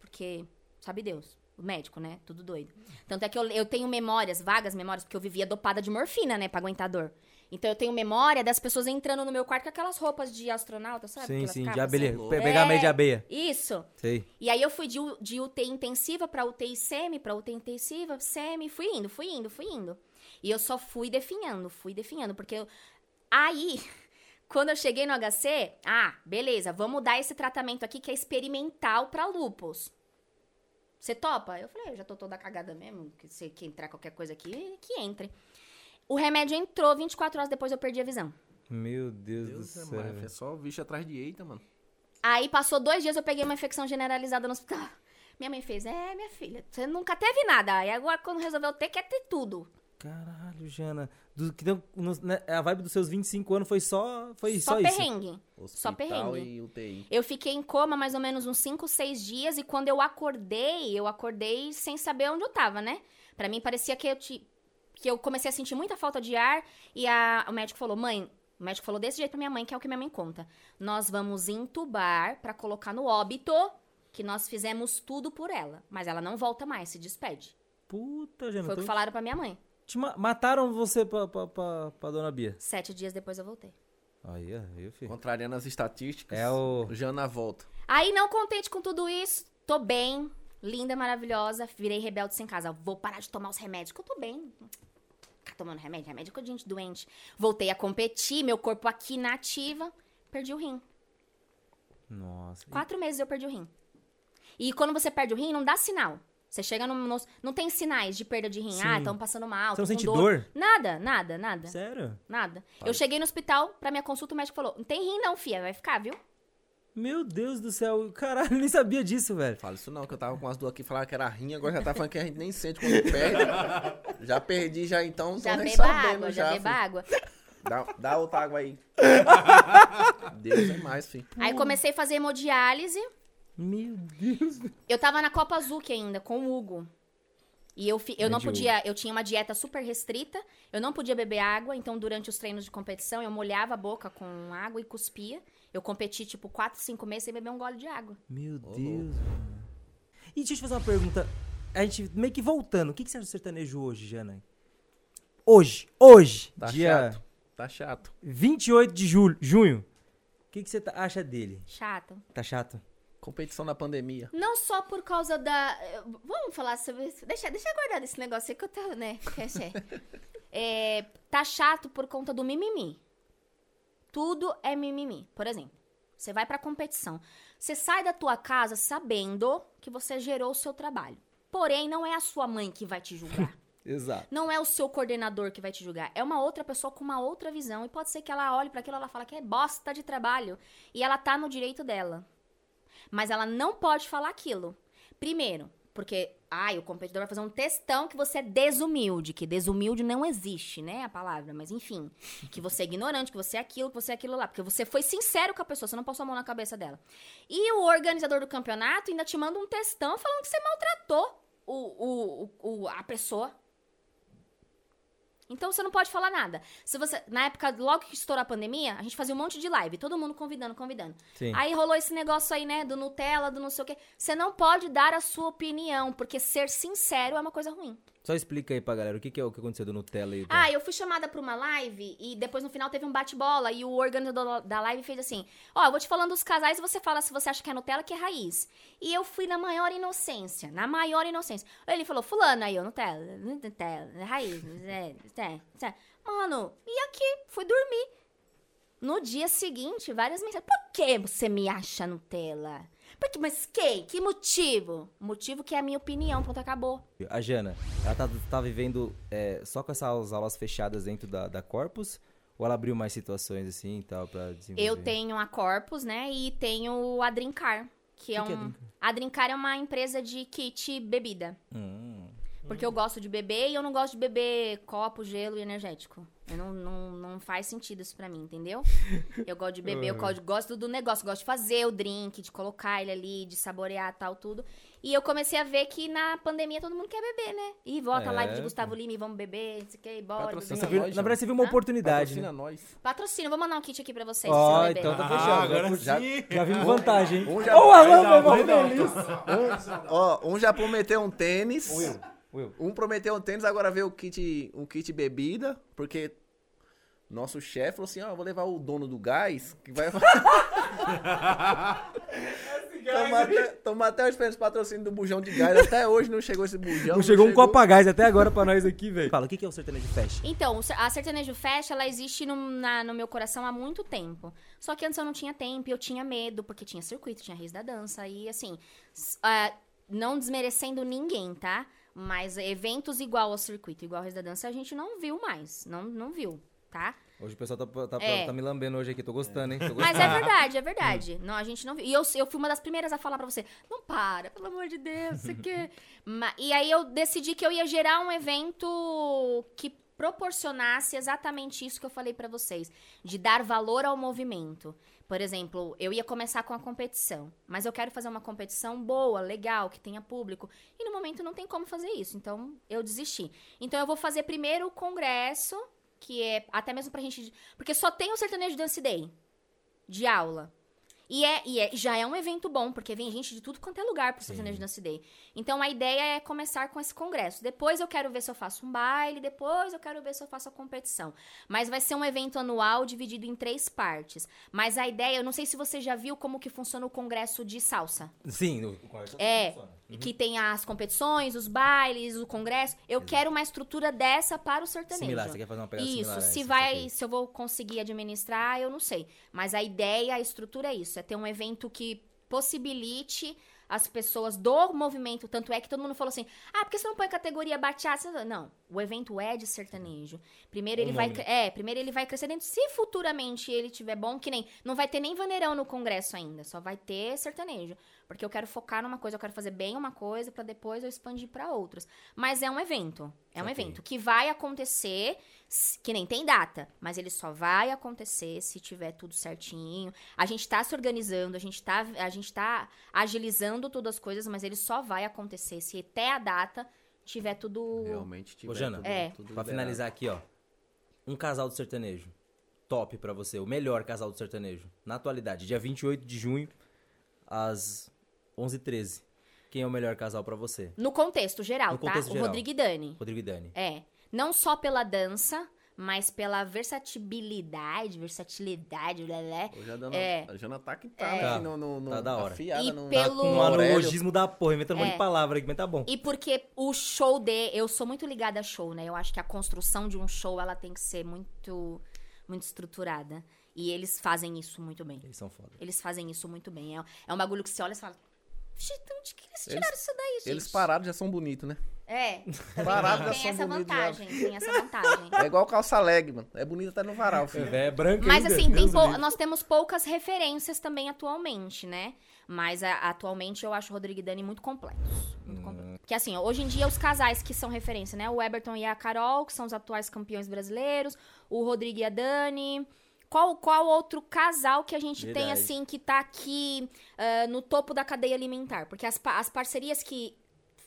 [SPEAKER 5] Porque, sabe Deus, o médico, né? Tudo doido. Tanto é que eu, eu tenho memórias, vagas memórias, porque eu vivia dopada de morfina, né? Pra aguentar dor. Então eu tenho memória das pessoas entrando no meu quarto com aquelas roupas de astronauta, sabe?
[SPEAKER 1] Sim,
[SPEAKER 5] Aquelas
[SPEAKER 1] sim, de abelha.
[SPEAKER 5] assim.
[SPEAKER 1] Pe- Pegar meio de
[SPEAKER 5] É.
[SPEAKER 1] abelha.
[SPEAKER 5] Isso.
[SPEAKER 1] Sei.
[SPEAKER 5] E aí eu fui de, de UTI intensiva pra UTI semi, pra UTI intensiva, semi, fui indo, fui indo, fui indo. E eu só fui definhando, fui definhando, porque eu... aí, *laughs* quando eu cheguei no HC, ah, beleza, vamos dar esse tratamento aqui que é experimental pra lupus. Você topa? Eu falei, eu já tô toda cagada mesmo, que se que entrar qualquer coisa aqui, que entre. O remédio entrou, 24 horas depois eu perdi a visão.
[SPEAKER 1] Meu Deus,
[SPEAKER 3] Deus
[SPEAKER 1] do
[SPEAKER 3] é
[SPEAKER 1] céu.
[SPEAKER 3] mais. É só bicho atrás de eita, mano.
[SPEAKER 5] Aí passou dois dias, eu peguei uma infecção generalizada no hospital. *laughs* Minha mãe fez, é, minha filha, você nunca teve nada. E agora, quando resolveu ter, quer ter tudo.
[SPEAKER 1] Caralho, Jana. Do, que deu, no- né, a vibe dos seus 25 anos foi só, foi só,
[SPEAKER 5] Só
[SPEAKER 1] isso.
[SPEAKER 5] perrengue. Só
[SPEAKER 3] Hospital
[SPEAKER 5] perrengue.
[SPEAKER 3] e UTI.
[SPEAKER 5] Eu fiquei em coma mais ou menos uns 5, 6 dias. E quando eu acordei, eu acordei sem saber onde eu tava, né? Pra mim, parecia que eu, ti- que eu comecei a sentir muita falta de ar. E a- o médico falou, mãe... O médico falou desse jeito pra minha mãe, que é o que minha mãe conta. Nós vamos entubar pra colocar no óbito que nós fizemos tudo por ela. Mas ela não volta mais, se despede.
[SPEAKER 1] Puta, Jana.
[SPEAKER 5] Foi o que
[SPEAKER 1] então
[SPEAKER 5] falaram pra minha mãe.
[SPEAKER 1] Te ma- mataram você pra, pra, pra, pra dona Bia.
[SPEAKER 5] Sete dias depois eu voltei.
[SPEAKER 1] Aí, aí, filho.
[SPEAKER 3] Contrariando as estatísticas.
[SPEAKER 1] É o-
[SPEAKER 3] Jana volta.
[SPEAKER 5] Aí, não contente com tudo isso, tô bem, linda, maravilhosa, virei rebelde sem casa. Vou parar de tomar os remédios, que eu tô bem. Ficar tomando remédio, remédio com a gente doente. Voltei a competir, meu corpo aqui na ativa, perdi o rim.
[SPEAKER 1] Nossa.
[SPEAKER 5] Quatro meses eu perdi o rim. E quando você perde o rim, não dá sinal. Você chega no. no- não tem sinais de perda de rim. Ah,
[SPEAKER 1] Sim.
[SPEAKER 5] estão passando mal.
[SPEAKER 1] Você não sente dor?
[SPEAKER 5] Nada, nada, nada.
[SPEAKER 1] Sério?
[SPEAKER 5] Nada. Eu cheguei no hospital, pra minha consulta, o médico falou: Não tem rim, não, fia, vai ficar, viu?
[SPEAKER 1] Meu Deus do céu. Caralho, eu nem sabia disso, velho.
[SPEAKER 3] Fala isso não, que eu tava com as duas aqui falava que era rinha, agora já tá falando que a gente nem sente quando perde. *laughs* já perdi já então,
[SPEAKER 5] Já
[SPEAKER 3] nem
[SPEAKER 5] beba
[SPEAKER 3] sabendo
[SPEAKER 5] água, já,
[SPEAKER 3] já.
[SPEAKER 5] beba água.
[SPEAKER 3] Dá, dá outra água aí. *laughs* Deus é mais, filho.
[SPEAKER 5] Aí comecei a fazer hemodiálise.
[SPEAKER 1] Meu Deus.
[SPEAKER 5] Eu tava na Copa Azuki ainda, com o Hugo. E eu, fi- eu não podia, eu tinha uma dieta super restrita, eu não podia beber água, então durante os treinos de competição eu molhava a boca com água e cuspia. Eu competi tipo 4, 5 meses sem beber um gole de água.
[SPEAKER 1] Meu Deus, mano. E deixa eu te fazer uma pergunta. A gente meio que voltando. O que, que você acha do sertanejo hoje, Jana? Hoje, hoje,
[SPEAKER 3] Tá
[SPEAKER 1] dia
[SPEAKER 3] chato. Tá chato.
[SPEAKER 1] 28 de julho, junho. O que, que você tá- acha dele?
[SPEAKER 5] Chato.
[SPEAKER 1] Tá chato?
[SPEAKER 3] Competição na pandemia.
[SPEAKER 5] Não só por causa da. Vamos falar sobre isso. Deixa, deixa eu guardar esse negócio aí que eu tô, né? *laughs* é tá chato por conta do mimimi. Tudo é mimimi. Por exemplo, você vai pra competição. Você sai da tua casa sabendo que você gerou o seu trabalho. Porém, não é a sua mãe que vai te julgar. *laughs*
[SPEAKER 1] Exato.
[SPEAKER 5] Não é o seu coordenador que vai te julgar. É uma outra pessoa com uma outra visão. E pode ser que ela olhe pra aquilo e ela fala que é bosta de trabalho. E ela tá no direito dela. Mas ela não pode falar aquilo. Primeiro, porque, ai, o competidor vai fazer um textão que você é desumilde, que desumilde não existe, né, a palavra, mas enfim, que você é ignorante, que você é aquilo, que você é aquilo lá, porque você foi sincero com a pessoa, você não passou a mão na cabeça dela. E o organizador do campeonato ainda te manda um textão falando que você maltratou o, o, o- a pessoa. Então você não pode falar nada. Se você, na época, logo que estourou a pandemia, a gente fazia um monte de live, todo mundo convidando, convidando.
[SPEAKER 1] Sim.
[SPEAKER 5] Aí rolou esse negócio aí, né, do Nutella, do não sei o quê. Você não pode dar a sua opinião, porque ser sincero é uma coisa ruim.
[SPEAKER 1] Só explica aí pra galera o que, que é o que aconteceu do Nutella e do...
[SPEAKER 5] Ah, eu fui chamada pra uma live e depois no final teve um bate-bola e o organizador da live fez assim: Ó, eu vou te falando dos casais e você fala se você acha que é Nutella que é raiz. E eu fui na maior inocência, na maior inocência. Aí ele falou: Fulano, aí eu, Nutella, Nutella, raiz, é, é, é. Mano, e aqui? Fui dormir. No dia seguinte, várias mensagens. Por que você me acha Nutella? Que, mas que? Que motivo? Motivo que é a minha opinião, pronto, acabou.
[SPEAKER 1] A Jana, ela tá, tá vivendo é, só com essas aulas fechadas dentro da, da Corpus? Ou ela abriu mais situações assim e tal pra desenvolver?
[SPEAKER 5] Eu tenho a Corpus, né? E tenho a Drincar, que é
[SPEAKER 1] que é
[SPEAKER 5] um.
[SPEAKER 1] Drincar?
[SPEAKER 5] a Drincar é uma empresa de kit bebida.
[SPEAKER 1] Hum.
[SPEAKER 5] Porque eu gosto de beber e eu não gosto de beber copo, gelo e energético. Eu não, não, não faz sentido isso pra mim, entendeu? *laughs* Eu gosto de beber, eu gosto, gosto do negócio, gosto de fazer o drink, de colocar ele ali, de saborear tal, tudo. E eu comecei a ver que na pandemia todo mundo quer beber, né? E volta a
[SPEAKER 1] É,
[SPEAKER 5] live de Gustavo Lima e vamos beber, não sei o que, bora.
[SPEAKER 3] Patrocina nós,
[SPEAKER 1] na verdade, você viu uma
[SPEAKER 5] Hã?
[SPEAKER 1] oportunidade.
[SPEAKER 3] Patrocina
[SPEAKER 1] Né?
[SPEAKER 3] nós.
[SPEAKER 5] Patrocínio, vou mandar um kit aqui pra vocês.
[SPEAKER 1] Ó,
[SPEAKER 5] vocês
[SPEAKER 1] então tá fechado.
[SPEAKER 6] Ah, agora
[SPEAKER 3] Já-
[SPEAKER 6] sim.
[SPEAKER 1] Já vimos vantagem, hein?
[SPEAKER 3] Um já-
[SPEAKER 1] Ô, Alan, meu feliz.
[SPEAKER 3] Ó, um já prometeu um tênis.
[SPEAKER 1] Will.
[SPEAKER 3] Um prometeu um tênis, agora veio o kit, um kit bebida, porque nosso chefe falou assim, ó, eu vou levar o dono do gás, que vai... *laughs* Toma até, toma até os prêmios patrocínio do bujão de gás, até hoje não chegou esse bujão.
[SPEAKER 1] Não chegou um copo gás até agora pra nós aqui, velho. Fala, o que que é o sertanejo fest?
[SPEAKER 5] Então, a Sertanejo Fest, ela existe no, na- no meu coração há muito tempo. Só que antes eu não tinha tempo, eu tinha medo, porque tinha circuito, tinha Reis da Dança, e assim, ah, não desmerecendo ninguém, tá? Mas eventos igual ao circuito, igual ao Reis da Dança, a gente não viu mais, não, não viu, tá?
[SPEAKER 1] Hoje o pessoal tá, tá,
[SPEAKER 5] É.
[SPEAKER 1] tá me lambendo hoje aqui, tô gostando, hein? Tô
[SPEAKER 5] Mas
[SPEAKER 1] gostando.
[SPEAKER 5] é verdade, é verdade. Não, a gente não viu. E eu, eu fui uma das primeiras a falar pra você, não para, pelo amor de Deus, você quer... *laughs* Ma- E aí eu decidi que eu ia gerar um evento que proporcionasse exatamente isso que eu falei pra vocês, de dar valor ao movimento. Por exemplo, eu ia começar com a competição, mas eu quero fazer uma competição boa, legal, que tenha público. E no momento não tem como fazer isso, então eu desisti. Então eu vou fazer primeiro o congresso, que é até mesmo pra gente. Porque só tem o Sertanejo Dance Day de aula. E, é, e é- já é um evento bom, porque vem gente de tudo quanto é lugar pro Sertanejo Dance Day. Então a ideia é começar com esse congresso. Depois eu quero ver se eu faço um baile, depois eu quero ver se eu faço a competição. Mas vai ser um evento anual dividido em três partes. Mas a ideia, eu não sei se você já viu como que funciona o congresso de salsa.
[SPEAKER 1] Sim, no
[SPEAKER 5] É,
[SPEAKER 1] funciona.
[SPEAKER 5] Que tem as competições, os bailes, o congresso. Eu quero uma estrutura dessa para o sertanejo.
[SPEAKER 1] Similar, você quer fazer uma pegada
[SPEAKER 5] Isso,
[SPEAKER 1] similar
[SPEAKER 5] se vai,
[SPEAKER 1] saquei.
[SPEAKER 5] se eu vou conseguir administrar, eu não sei. Mas a ideia, a estrutura é isso, é ter um evento que possibilite as pessoas do movimento. Tanto é que todo mundo falou assim: ah, por que você não põe categoria bachata? Não, o evento é de sertanejo. Primeiro ele
[SPEAKER 1] O
[SPEAKER 5] vai.
[SPEAKER 1] nome.
[SPEAKER 5] É, primeiro ele vai crescer dentro. Se futuramente ele tiver bom, que nem. Não vai ter nem vaneirão no congresso ainda, só vai ter sertanejo. Porque eu quero focar numa coisa, eu quero fazer bem uma coisa pra depois eu expandir pra outras. Mas é um evento. É um evento que vai acontecer, que nem tem data, mas ele só vai acontecer se tiver tudo certinho. A gente tá se organizando, a gente tá, a gente tá agilizando todas as coisas, mas ele só vai acontecer se até a data tiver tudo.
[SPEAKER 3] Realmente tiver
[SPEAKER 1] Ô, Jana,
[SPEAKER 3] tudo,
[SPEAKER 5] É.
[SPEAKER 3] tudo
[SPEAKER 1] Pra finalizar aqui, ó. Um casal do sertanejo. Top pra você. O melhor casal do sertanejo. Na atualidade. Dia 28 de junho, às 11h13. Quem é o melhor casal pra você?
[SPEAKER 5] No contexto geral,
[SPEAKER 1] No
[SPEAKER 5] tá?
[SPEAKER 1] contexto
[SPEAKER 5] o
[SPEAKER 1] geral.
[SPEAKER 5] Rodrigo e Dani.
[SPEAKER 1] Rodrigo e Dani.
[SPEAKER 5] É. Não só pela dança, mas pela versatilidade, blá, blá.
[SPEAKER 3] Hoje a
[SPEAKER 5] É.
[SPEAKER 3] a Jana tá que tá,
[SPEAKER 1] É.
[SPEAKER 3] né,
[SPEAKER 1] Tá.
[SPEAKER 3] no, no, no,
[SPEAKER 1] Tá da hora.
[SPEAKER 3] afiada
[SPEAKER 5] E
[SPEAKER 3] no,
[SPEAKER 5] pelo-
[SPEAKER 1] Com um
[SPEAKER 3] Aurélio.
[SPEAKER 1] analogismo da porra, inventando um monte
[SPEAKER 5] É.
[SPEAKER 1] de palavra aqui, mas tá bom.
[SPEAKER 5] E porque o show de. Eu sou muito ligada a show, né? Eu acho que a construção de um show ela tem que ser muito, muito estruturada. E eles fazem isso muito bem.
[SPEAKER 1] Eles são foda.
[SPEAKER 5] Eles fazem isso muito bem. É, é um bagulho que você olha e fala. "Vixe, de onde que eles
[SPEAKER 3] Eles-
[SPEAKER 5] tiraram isso daí, gente?
[SPEAKER 3] Eles parados já são bonitos, né?
[SPEAKER 5] É.
[SPEAKER 3] Parados já
[SPEAKER 5] Tem
[SPEAKER 3] são
[SPEAKER 5] essa
[SPEAKER 3] bonitos. já.
[SPEAKER 5] vantagem. Tem essa vantagem.
[SPEAKER 3] É igual calça leg, mano. É bonito até no varal, filho.
[SPEAKER 1] É, é branco
[SPEAKER 5] Mas
[SPEAKER 1] ainda,
[SPEAKER 5] assim, tem pou- nós temos poucas referências também atualmente, né? Mas a- atualmente eu acho o Rodrigo e Dani muito completos. Muito
[SPEAKER 1] Hum.
[SPEAKER 5] completos. Porque assim, hoje em dia os casais que são referência, né? O Eberton e a Carol, que são os atuais campeões brasileiros. O Rodrigo e a Dani. Qual, qual outro casal que a gente tem,
[SPEAKER 1] Verdade.
[SPEAKER 5] assim, que tá aqui ah, no topo da cadeia alimentar? Porque as, as parcerias que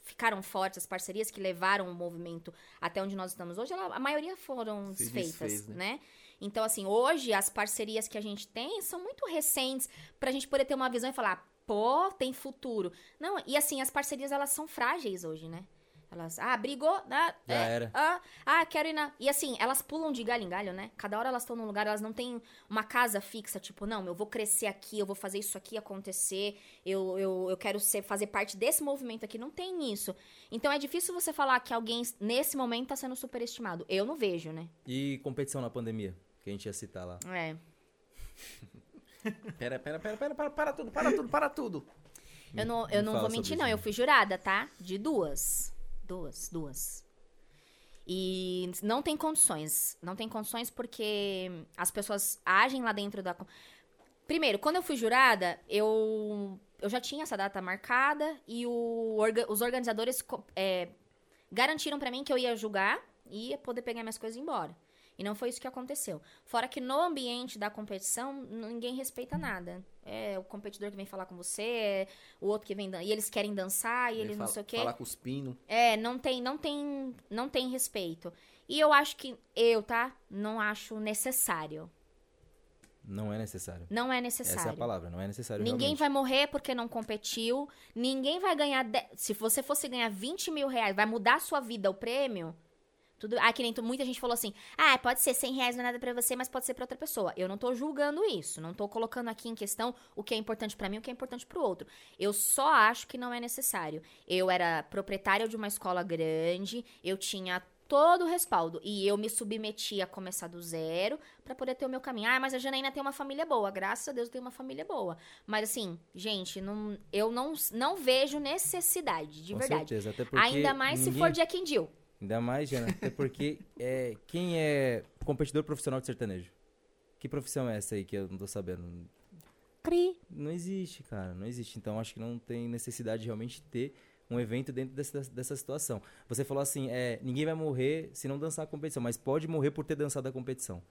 [SPEAKER 5] ficaram fortes, as parcerias que levaram o movimento até onde nós estamos hoje, ela- a maioria foram
[SPEAKER 3] Se
[SPEAKER 5] desfeitas,
[SPEAKER 3] desfez, né?
[SPEAKER 5] né? Então, assim, hoje as parcerias que a gente tem são muito recentes pra gente poder ter uma visão e falar, pô, tem futuro. Não, e assim, as parcerias elas são frágeis hoje, né? Elas, ah, brigou, ah,
[SPEAKER 1] Já
[SPEAKER 5] é,
[SPEAKER 1] era.
[SPEAKER 5] Ah, ah, quero ir na. E assim, elas pulam de galho em galho, né? Cada hora elas estão num lugar, elas não têm uma casa fixa, tipo, não, eu vou crescer aqui, eu vou fazer isso aqui acontecer, eu, eu, eu quero ser, fazer parte desse movimento aqui. Não tem isso. Então é difícil você falar que alguém, nesse momento, tá sendo superestimado. Eu não vejo, né?
[SPEAKER 1] E competição na pandemia, que a gente ia citar lá.
[SPEAKER 5] É. *laughs*
[SPEAKER 3] Pera, pera, pera, pera, para, para tudo, para tudo, para tudo.
[SPEAKER 5] Eu não,
[SPEAKER 1] Me
[SPEAKER 5] eu não vou mentir, não. Eu fui jurada, tá? De duas. Duas, duas. E não tem condições. Não tem condições porque as pessoas agem lá dentro da. Primeiro, quando eu fui jurada, eu, eu já tinha essa data marcada e o os organizadores é, garantiram pra mim que eu ia julgar e ia poder pegar minhas coisas e ir embora. E não foi isso que aconteceu. Fora que no ambiente da competição, ninguém respeita nada. É o competidor que vem falar com você, é o outro que vem dan- e eles querem dançar e eles não
[SPEAKER 3] fala,
[SPEAKER 5] sei o quê.
[SPEAKER 3] Falar cuspindo.
[SPEAKER 5] É, não tem, não tem, não tem respeito. E eu acho que eu, tá? Não acho necessário.
[SPEAKER 1] Não é necessário.
[SPEAKER 5] Não é necessário.
[SPEAKER 1] Essa é a palavra, não é necessário
[SPEAKER 5] Ninguém
[SPEAKER 1] realmente.
[SPEAKER 5] vai morrer porque não competiu. Ninguém vai ganhar. de- Se você fosse ganhar 20 mil reais, vai mudar a sua vida o prêmio? Tudo... Ah, que nem tu- muita gente falou assim: ah, pode ser 100 reais, não é nada pra você, mas pode ser pra outra pessoa. Eu não tô julgando isso. Não tô colocando aqui em questão o que é importante pra mim e o que é importante pro outro. Eu só acho que não é necessário. Eu era proprietária de uma escola grande, eu tinha todo o respaldo e eu me submeti a começar do zero pra poder ter o meu caminho. Ah, mas a Janaína tem uma família boa. Graças a Deus eu tenho uma família boa. Mas assim, gente, não, eu não, não vejo necessidade, de
[SPEAKER 1] Com
[SPEAKER 5] verdade.
[SPEAKER 1] certeza, até porque
[SPEAKER 5] Ainda mais se
[SPEAKER 1] ninguém-
[SPEAKER 5] for Jack and Jill.
[SPEAKER 1] Ainda mais, Jana, até porque é, quem é competidor profissional de sertanejo? Que profissão é essa aí que eu não tô sabendo?
[SPEAKER 5] Cri.
[SPEAKER 1] Não existe, cara, não existe. Então acho que não tem necessidade de realmente ter um evento dentro dessa, dessa situação. Você falou assim, é, ninguém vai morrer se não dançar a competição, mas pode morrer por ter dançado a competição.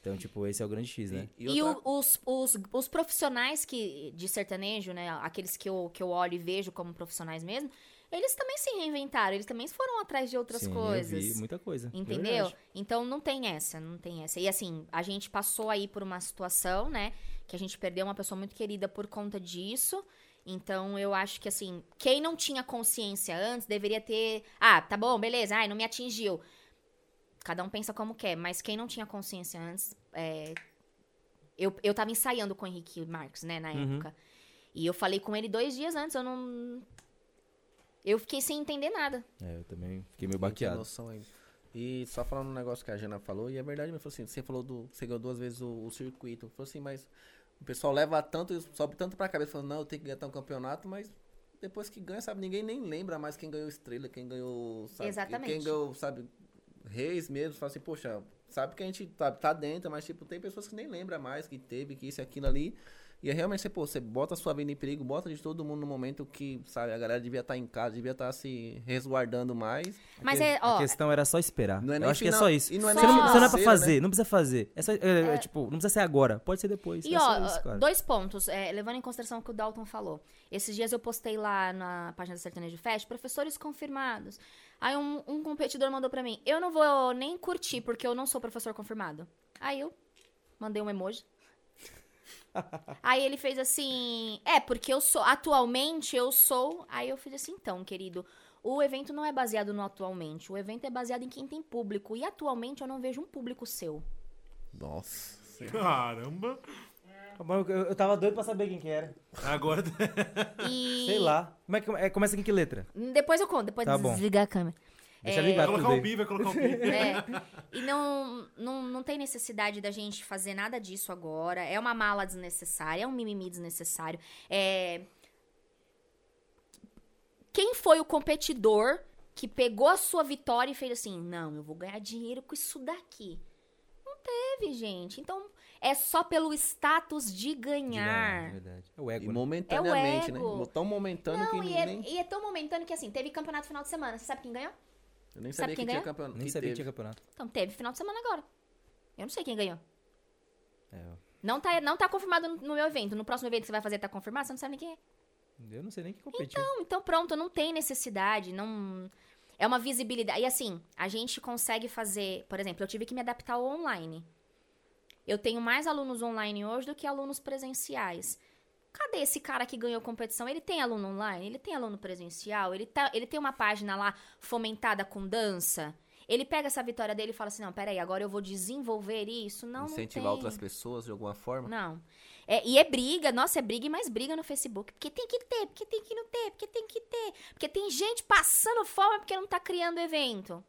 [SPEAKER 1] Então, tipo, esse é o grande X, né?
[SPEAKER 3] E,
[SPEAKER 5] E,
[SPEAKER 3] outra-
[SPEAKER 5] o- os, os, os profissionais que, de sertanejo, né? Aqueles que eu, que eu olho e vejo como profissionais mesmo, eles também se reinventaram, eles também foram atrás de outras
[SPEAKER 1] Sim,
[SPEAKER 5] coisas.
[SPEAKER 1] Eu vi muita coisa.
[SPEAKER 5] Entendeu?
[SPEAKER 1] Verdade.
[SPEAKER 5] Então não tem essa, não tem essa. E assim, a gente passou aí por uma situação, né? Que a gente perdeu uma pessoa muito querida por conta disso. Então eu acho que assim, quem não tinha consciência antes deveria ter. Ah, tá bom, beleza, ai, não me atingiu. Cada um pensa como quer, mas quem não tinha consciência antes. é, Eu, eu tava ensaiando com o Henrique Marques, né, na
[SPEAKER 1] Uhum.
[SPEAKER 5] época. E eu falei com ele dois dias antes, eu não. Eu fiquei sem entender nada.
[SPEAKER 1] É, eu também fiquei meio
[SPEAKER 3] Não tinha
[SPEAKER 1] baqueado.
[SPEAKER 3] noção ainda. E só falando um negócio que a Jana falou, e é verdade, mas falou assim, você falou do. Você ganhou duas vezes o, o circuito. Falou assim, mas o pessoal leva tanto, sobe tanto pra cabeça, falando, não, eu tenho que ganhar um campeonato, mas depois que ganha, sabe, ninguém nem lembra mais quem ganhou estrela, quem ganhou, sabe,
[SPEAKER 5] Exatamente.
[SPEAKER 3] quem ganhou, sabe, reis mesmo, fala assim, poxa, sabe que a gente tá, tá dentro, mas tipo, tem pessoas que nem lembra mais que teve, que isso e aquilo ali. E é realmente, você, pô, você bota a sua vida em perigo, bota de todo mundo no momento que, sabe, a galera devia estar em casa, devia estar se resguardando mais.
[SPEAKER 5] Mas
[SPEAKER 1] A
[SPEAKER 5] é, ó,
[SPEAKER 1] questão era só esperar.
[SPEAKER 3] Não é
[SPEAKER 1] Eu
[SPEAKER 3] nem
[SPEAKER 1] acho que é
[SPEAKER 3] final-
[SPEAKER 1] só isso.
[SPEAKER 3] e não é
[SPEAKER 1] você,
[SPEAKER 5] nem
[SPEAKER 1] não, você não é pra
[SPEAKER 3] financeiro,
[SPEAKER 1] fazer,
[SPEAKER 3] né?
[SPEAKER 1] não precisa fazer. É só, é, é, tipo, não precisa ser agora, pode ser depois.
[SPEAKER 5] E
[SPEAKER 1] é
[SPEAKER 5] ó,
[SPEAKER 1] só isso, cara.
[SPEAKER 5] dois pontos, é, levando em consideração o que o Dalton falou. Esses dias eu postei lá na página da Sertanejo Fest, professores confirmados. Aí um, um competidor mandou pra mim, eu não vou nem curtir, porque eu não sou professor confirmado. Aí eu mandei um emoji. *laughs* Aí ele fez assim, é, porque eu sou, atualmente eu sou. Aí eu fiz assim, então, querido, o evento não é baseado no atualmente, o evento é baseado em quem tem público. E atualmente eu não vejo um público seu.
[SPEAKER 3] Nossa.
[SPEAKER 6] Caramba.
[SPEAKER 1] Eu, eu tava doido pra saber quem que era.
[SPEAKER 6] Agora. *laughs*
[SPEAKER 5] E
[SPEAKER 1] Sei lá. Como é que é, começa com que letra?
[SPEAKER 5] Depois eu conto, depois
[SPEAKER 1] Tá
[SPEAKER 5] desligar a câmera.
[SPEAKER 1] Deixa
[SPEAKER 5] É,
[SPEAKER 1] ligar
[SPEAKER 6] colocar
[SPEAKER 1] tudo
[SPEAKER 6] o pi, vai colocar o pi. *laughs*
[SPEAKER 5] É, *laughs* e não, não, não tem necessidade da gente fazer nada disso agora. É uma mala desnecessária, é um mimimi desnecessário. É... Quem foi o competidor que pegou a sua vitória e fez assim: não, eu vou ganhar dinheiro com isso daqui? Não teve, gente. Então é só pelo status de ganhar.
[SPEAKER 1] É verdade. É o ego.
[SPEAKER 3] E
[SPEAKER 1] né?
[SPEAKER 3] momentaneamente,
[SPEAKER 5] É o ego.
[SPEAKER 3] né? Tão momentâneo que
[SPEAKER 5] Não, e é,
[SPEAKER 3] nem,
[SPEAKER 5] e é tão momentâneo que assim, teve campeonato final de semana. Você sabe quem ganhou?
[SPEAKER 3] Eu nem
[SPEAKER 5] sabe
[SPEAKER 3] sabia
[SPEAKER 5] quem
[SPEAKER 3] que tinha
[SPEAKER 5] ganhou?
[SPEAKER 3] campeonato.
[SPEAKER 1] Nem
[SPEAKER 3] que
[SPEAKER 1] sabia que
[SPEAKER 3] teve.
[SPEAKER 1] tinha campeonato.
[SPEAKER 5] Então teve final de semana agora. Eu não sei quem ganhou.
[SPEAKER 1] É,
[SPEAKER 5] Não tá, não tá confirmado no, no meu evento. No próximo evento que você vai fazer tá confirmado, você não sabe nem quem é.
[SPEAKER 1] eu não sei nem quem competiu.
[SPEAKER 5] Não, então pronto, não tem necessidade, não... É uma visibilidade. E assim, a gente consegue fazer... Por exemplo, eu tive que me adaptar ao online. Eu tenho mais alunos online hoje do que alunos presenciais. Cadê esse cara que ganhou competição? Ele tem aluno online? Ele tem aluno presencial? Ele, tá, ele tem uma página lá fomentada com dança? Ele pega essa vitória dele e fala assim, não, peraí, agora eu vou desenvolver isso? Não,
[SPEAKER 3] Incentivar
[SPEAKER 5] não
[SPEAKER 3] outras pessoas de alguma forma.
[SPEAKER 5] Não. É, e é briga, nossa, é briga e mais briga no Facebook. Porque tem que ter, porque tem que não ter, porque tem que ter. Porque tem gente passando fome porque não tá criando evento.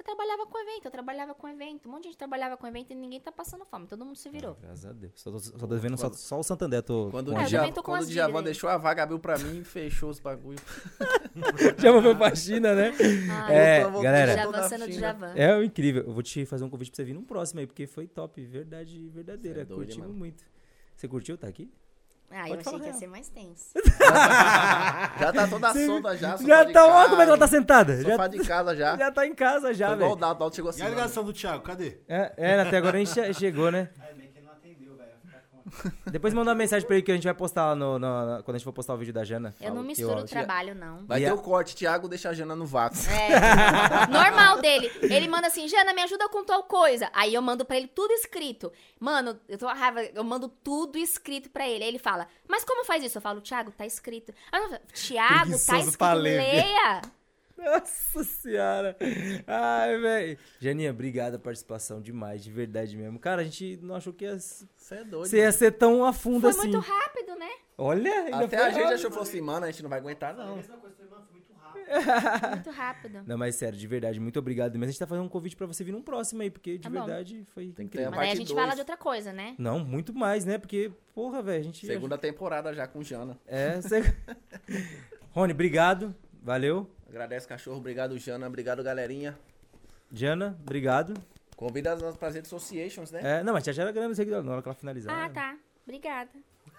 [SPEAKER 5] Você trabalhava com evento, eu trabalhava com evento. Um monte de gente trabalhava com evento e ninguém tá passando fome. Todo mundo se virou.
[SPEAKER 1] Graças a Deus. Só tô, só devendo só, só o Santander. Tô
[SPEAKER 3] Quando o
[SPEAKER 5] Ah, eu
[SPEAKER 3] Djavan,
[SPEAKER 5] com
[SPEAKER 3] quando o Djavan deixou a vaga, abriu pra mim e fechou os bagulho. *laughs*
[SPEAKER 1] Já foi pra China, né?
[SPEAKER 5] Ah,
[SPEAKER 1] É, galera.
[SPEAKER 3] já tô na
[SPEAKER 5] Djavan sendo. Djavan.
[SPEAKER 1] É incrível. Eu vou te fazer um convite pra você vir num próximo aí, porque foi top. Verdade verdadeira.
[SPEAKER 3] É doido,
[SPEAKER 1] Curtimos
[SPEAKER 3] mano.
[SPEAKER 1] muito. Você curtiu? Tá aqui?
[SPEAKER 5] Ah,
[SPEAKER 1] Pode
[SPEAKER 5] eu achei que ia ser mais tenso. *laughs*
[SPEAKER 3] Já tá toda solta já.
[SPEAKER 1] Já tá, ó,
[SPEAKER 3] casa,
[SPEAKER 1] como é que ela tá sentada. Já,
[SPEAKER 3] Sofá de casa já.
[SPEAKER 1] já tá em casa já,
[SPEAKER 3] Foi igual o
[SPEAKER 1] velho.
[SPEAKER 3] Dalton, chegou
[SPEAKER 6] E
[SPEAKER 3] assim.
[SPEAKER 6] a
[SPEAKER 3] mano.
[SPEAKER 6] ligação do Thiago, cadê?
[SPEAKER 1] É, é, até agora a gente che- chegou, né? *laughs* *laughs* Depois manda uma mensagem pra ele que a gente vai postar lá no, no- quando a gente for postar o vídeo da Jana.
[SPEAKER 5] Eu não misturo o trabalho, não.
[SPEAKER 3] Vai
[SPEAKER 1] E
[SPEAKER 3] ter
[SPEAKER 1] a-
[SPEAKER 3] o corte, Thiago deixa a Jana no vácuo.
[SPEAKER 5] É, *laughs* normal dele. Ele manda assim, Jana, me ajuda com tal coisa. Aí eu mando pra ele tudo escrito. Mano, eu tô com raiva, eu mando tudo escrito pra ele. Aí ele fala, mas como faz isso? Eu falo, Thiago, tá escrito. Aí eu falo, Thiago, tá
[SPEAKER 1] Preguiçoso
[SPEAKER 5] escrito,
[SPEAKER 1] pra ler,
[SPEAKER 5] leia.
[SPEAKER 1] Nossa senhora. Ai, velho. Janinha, obrigado a participação demais, de verdade mesmo. Cara, a gente não achou que ia,
[SPEAKER 3] Você é doido.
[SPEAKER 1] você ia
[SPEAKER 3] mano.
[SPEAKER 1] ser tão a fundo
[SPEAKER 5] Foi
[SPEAKER 1] assim.
[SPEAKER 5] muito rápido, né?
[SPEAKER 1] Olha, ainda
[SPEAKER 3] Até
[SPEAKER 1] foi
[SPEAKER 3] a gente
[SPEAKER 1] rápido.
[SPEAKER 3] achou, falou assim, mano, a gente não vai aguentar não. *laughs*
[SPEAKER 5] Muito rápido.
[SPEAKER 1] Não, mas sério, de verdade, muito obrigado. Mas a gente tá fazendo um convite pra você vir num próximo aí, porque de
[SPEAKER 5] Tá bom.
[SPEAKER 1] verdade foi
[SPEAKER 3] Tem que ter
[SPEAKER 1] incrível.
[SPEAKER 3] a
[SPEAKER 5] Mas aí a
[SPEAKER 3] parte
[SPEAKER 5] gente
[SPEAKER 3] dois.
[SPEAKER 5] fala de outra coisa, né?
[SPEAKER 1] Não, muito mais, né? Porque, porra, velho, a gente.
[SPEAKER 3] Segunda temporada já com Jana.
[SPEAKER 1] É, você... *laughs* Rony, obrigado. Valeu.
[SPEAKER 3] Agradece, cachorro. Obrigado, Jana. Obrigado, galerinha.
[SPEAKER 1] Jana, obrigado.
[SPEAKER 3] Convida as nossas redes associations, né?
[SPEAKER 1] É, não, mas já já era grande seguidor na hora que ela finalizar.
[SPEAKER 5] Ah,
[SPEAKER 1] né?
[SPEAKER 5] tá. Obrigada.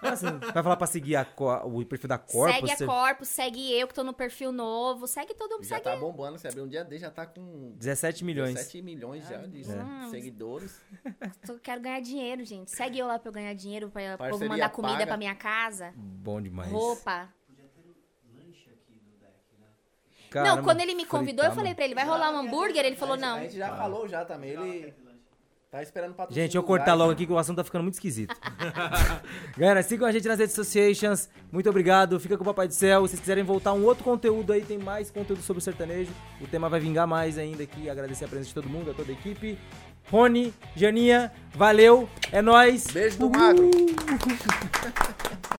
[SPEAKER 1] Nossa, vai falar pra seguir a o perfil da Corpus?
[SPEAKER 5] segue a
[SPEAKER 1] você-
[SPEAKER 5] Corpo, segue eu que tô no perfil novo, segue todo mundo,
[SPEAKER 3] Já
[SPEAKER 5] segue
[SPEAKER 3] tá bombando. Você abriu um dia desse, já tá com
[SPEAKER 1] 17 milhões.
[SPEAKER 3] 17 milhões já de
[SPEAKER 5] É.
[SPEAKER 3] seguidores. *laughs*
[SPEAKER 5] Eu quero ganhar dinheiro, gente. Segue eu lá pra eu ganhar dinheiro, pra povo
[SPEAKER 3] Parceria
[SPEAKER 5] mandar comida
[SPEAKER 3] paga.
[SPEAKER 5] pra minha casa.
[SPEAKER 1] Bom demais.
[SPEAKER 5] Roupa.
[SPEAKER 1] Caramba,
[SPEAKER 5] não, quando ele me convidou, eu falei pra ele, vai rolar um hambúrguer? Ele falou,
[SPEAKER 3] A
[SPEAKER 5] não.
[SPEAKER 3] gente já falou já também. Ele tá esperando pra
[SPEAKER 1] Gente, eu cortar logo aqui que o assunto tá ficando muito esquisito. *laughs* Galera, sigam a gente nas redes associations. Muito obrigado. Fica com o Papai do Céu. Se vocês quiserem voltar um outro conteúdo aí, tem mais conteúdo sobre o sertanejo. O tema vai vingar mais ainda aqui. Agradecer a presença de todo mundo, a toda a equipe. Rony, Janinha, valeu. É nóis.
[SPEAKER 3] Beijo do magro. *laughs*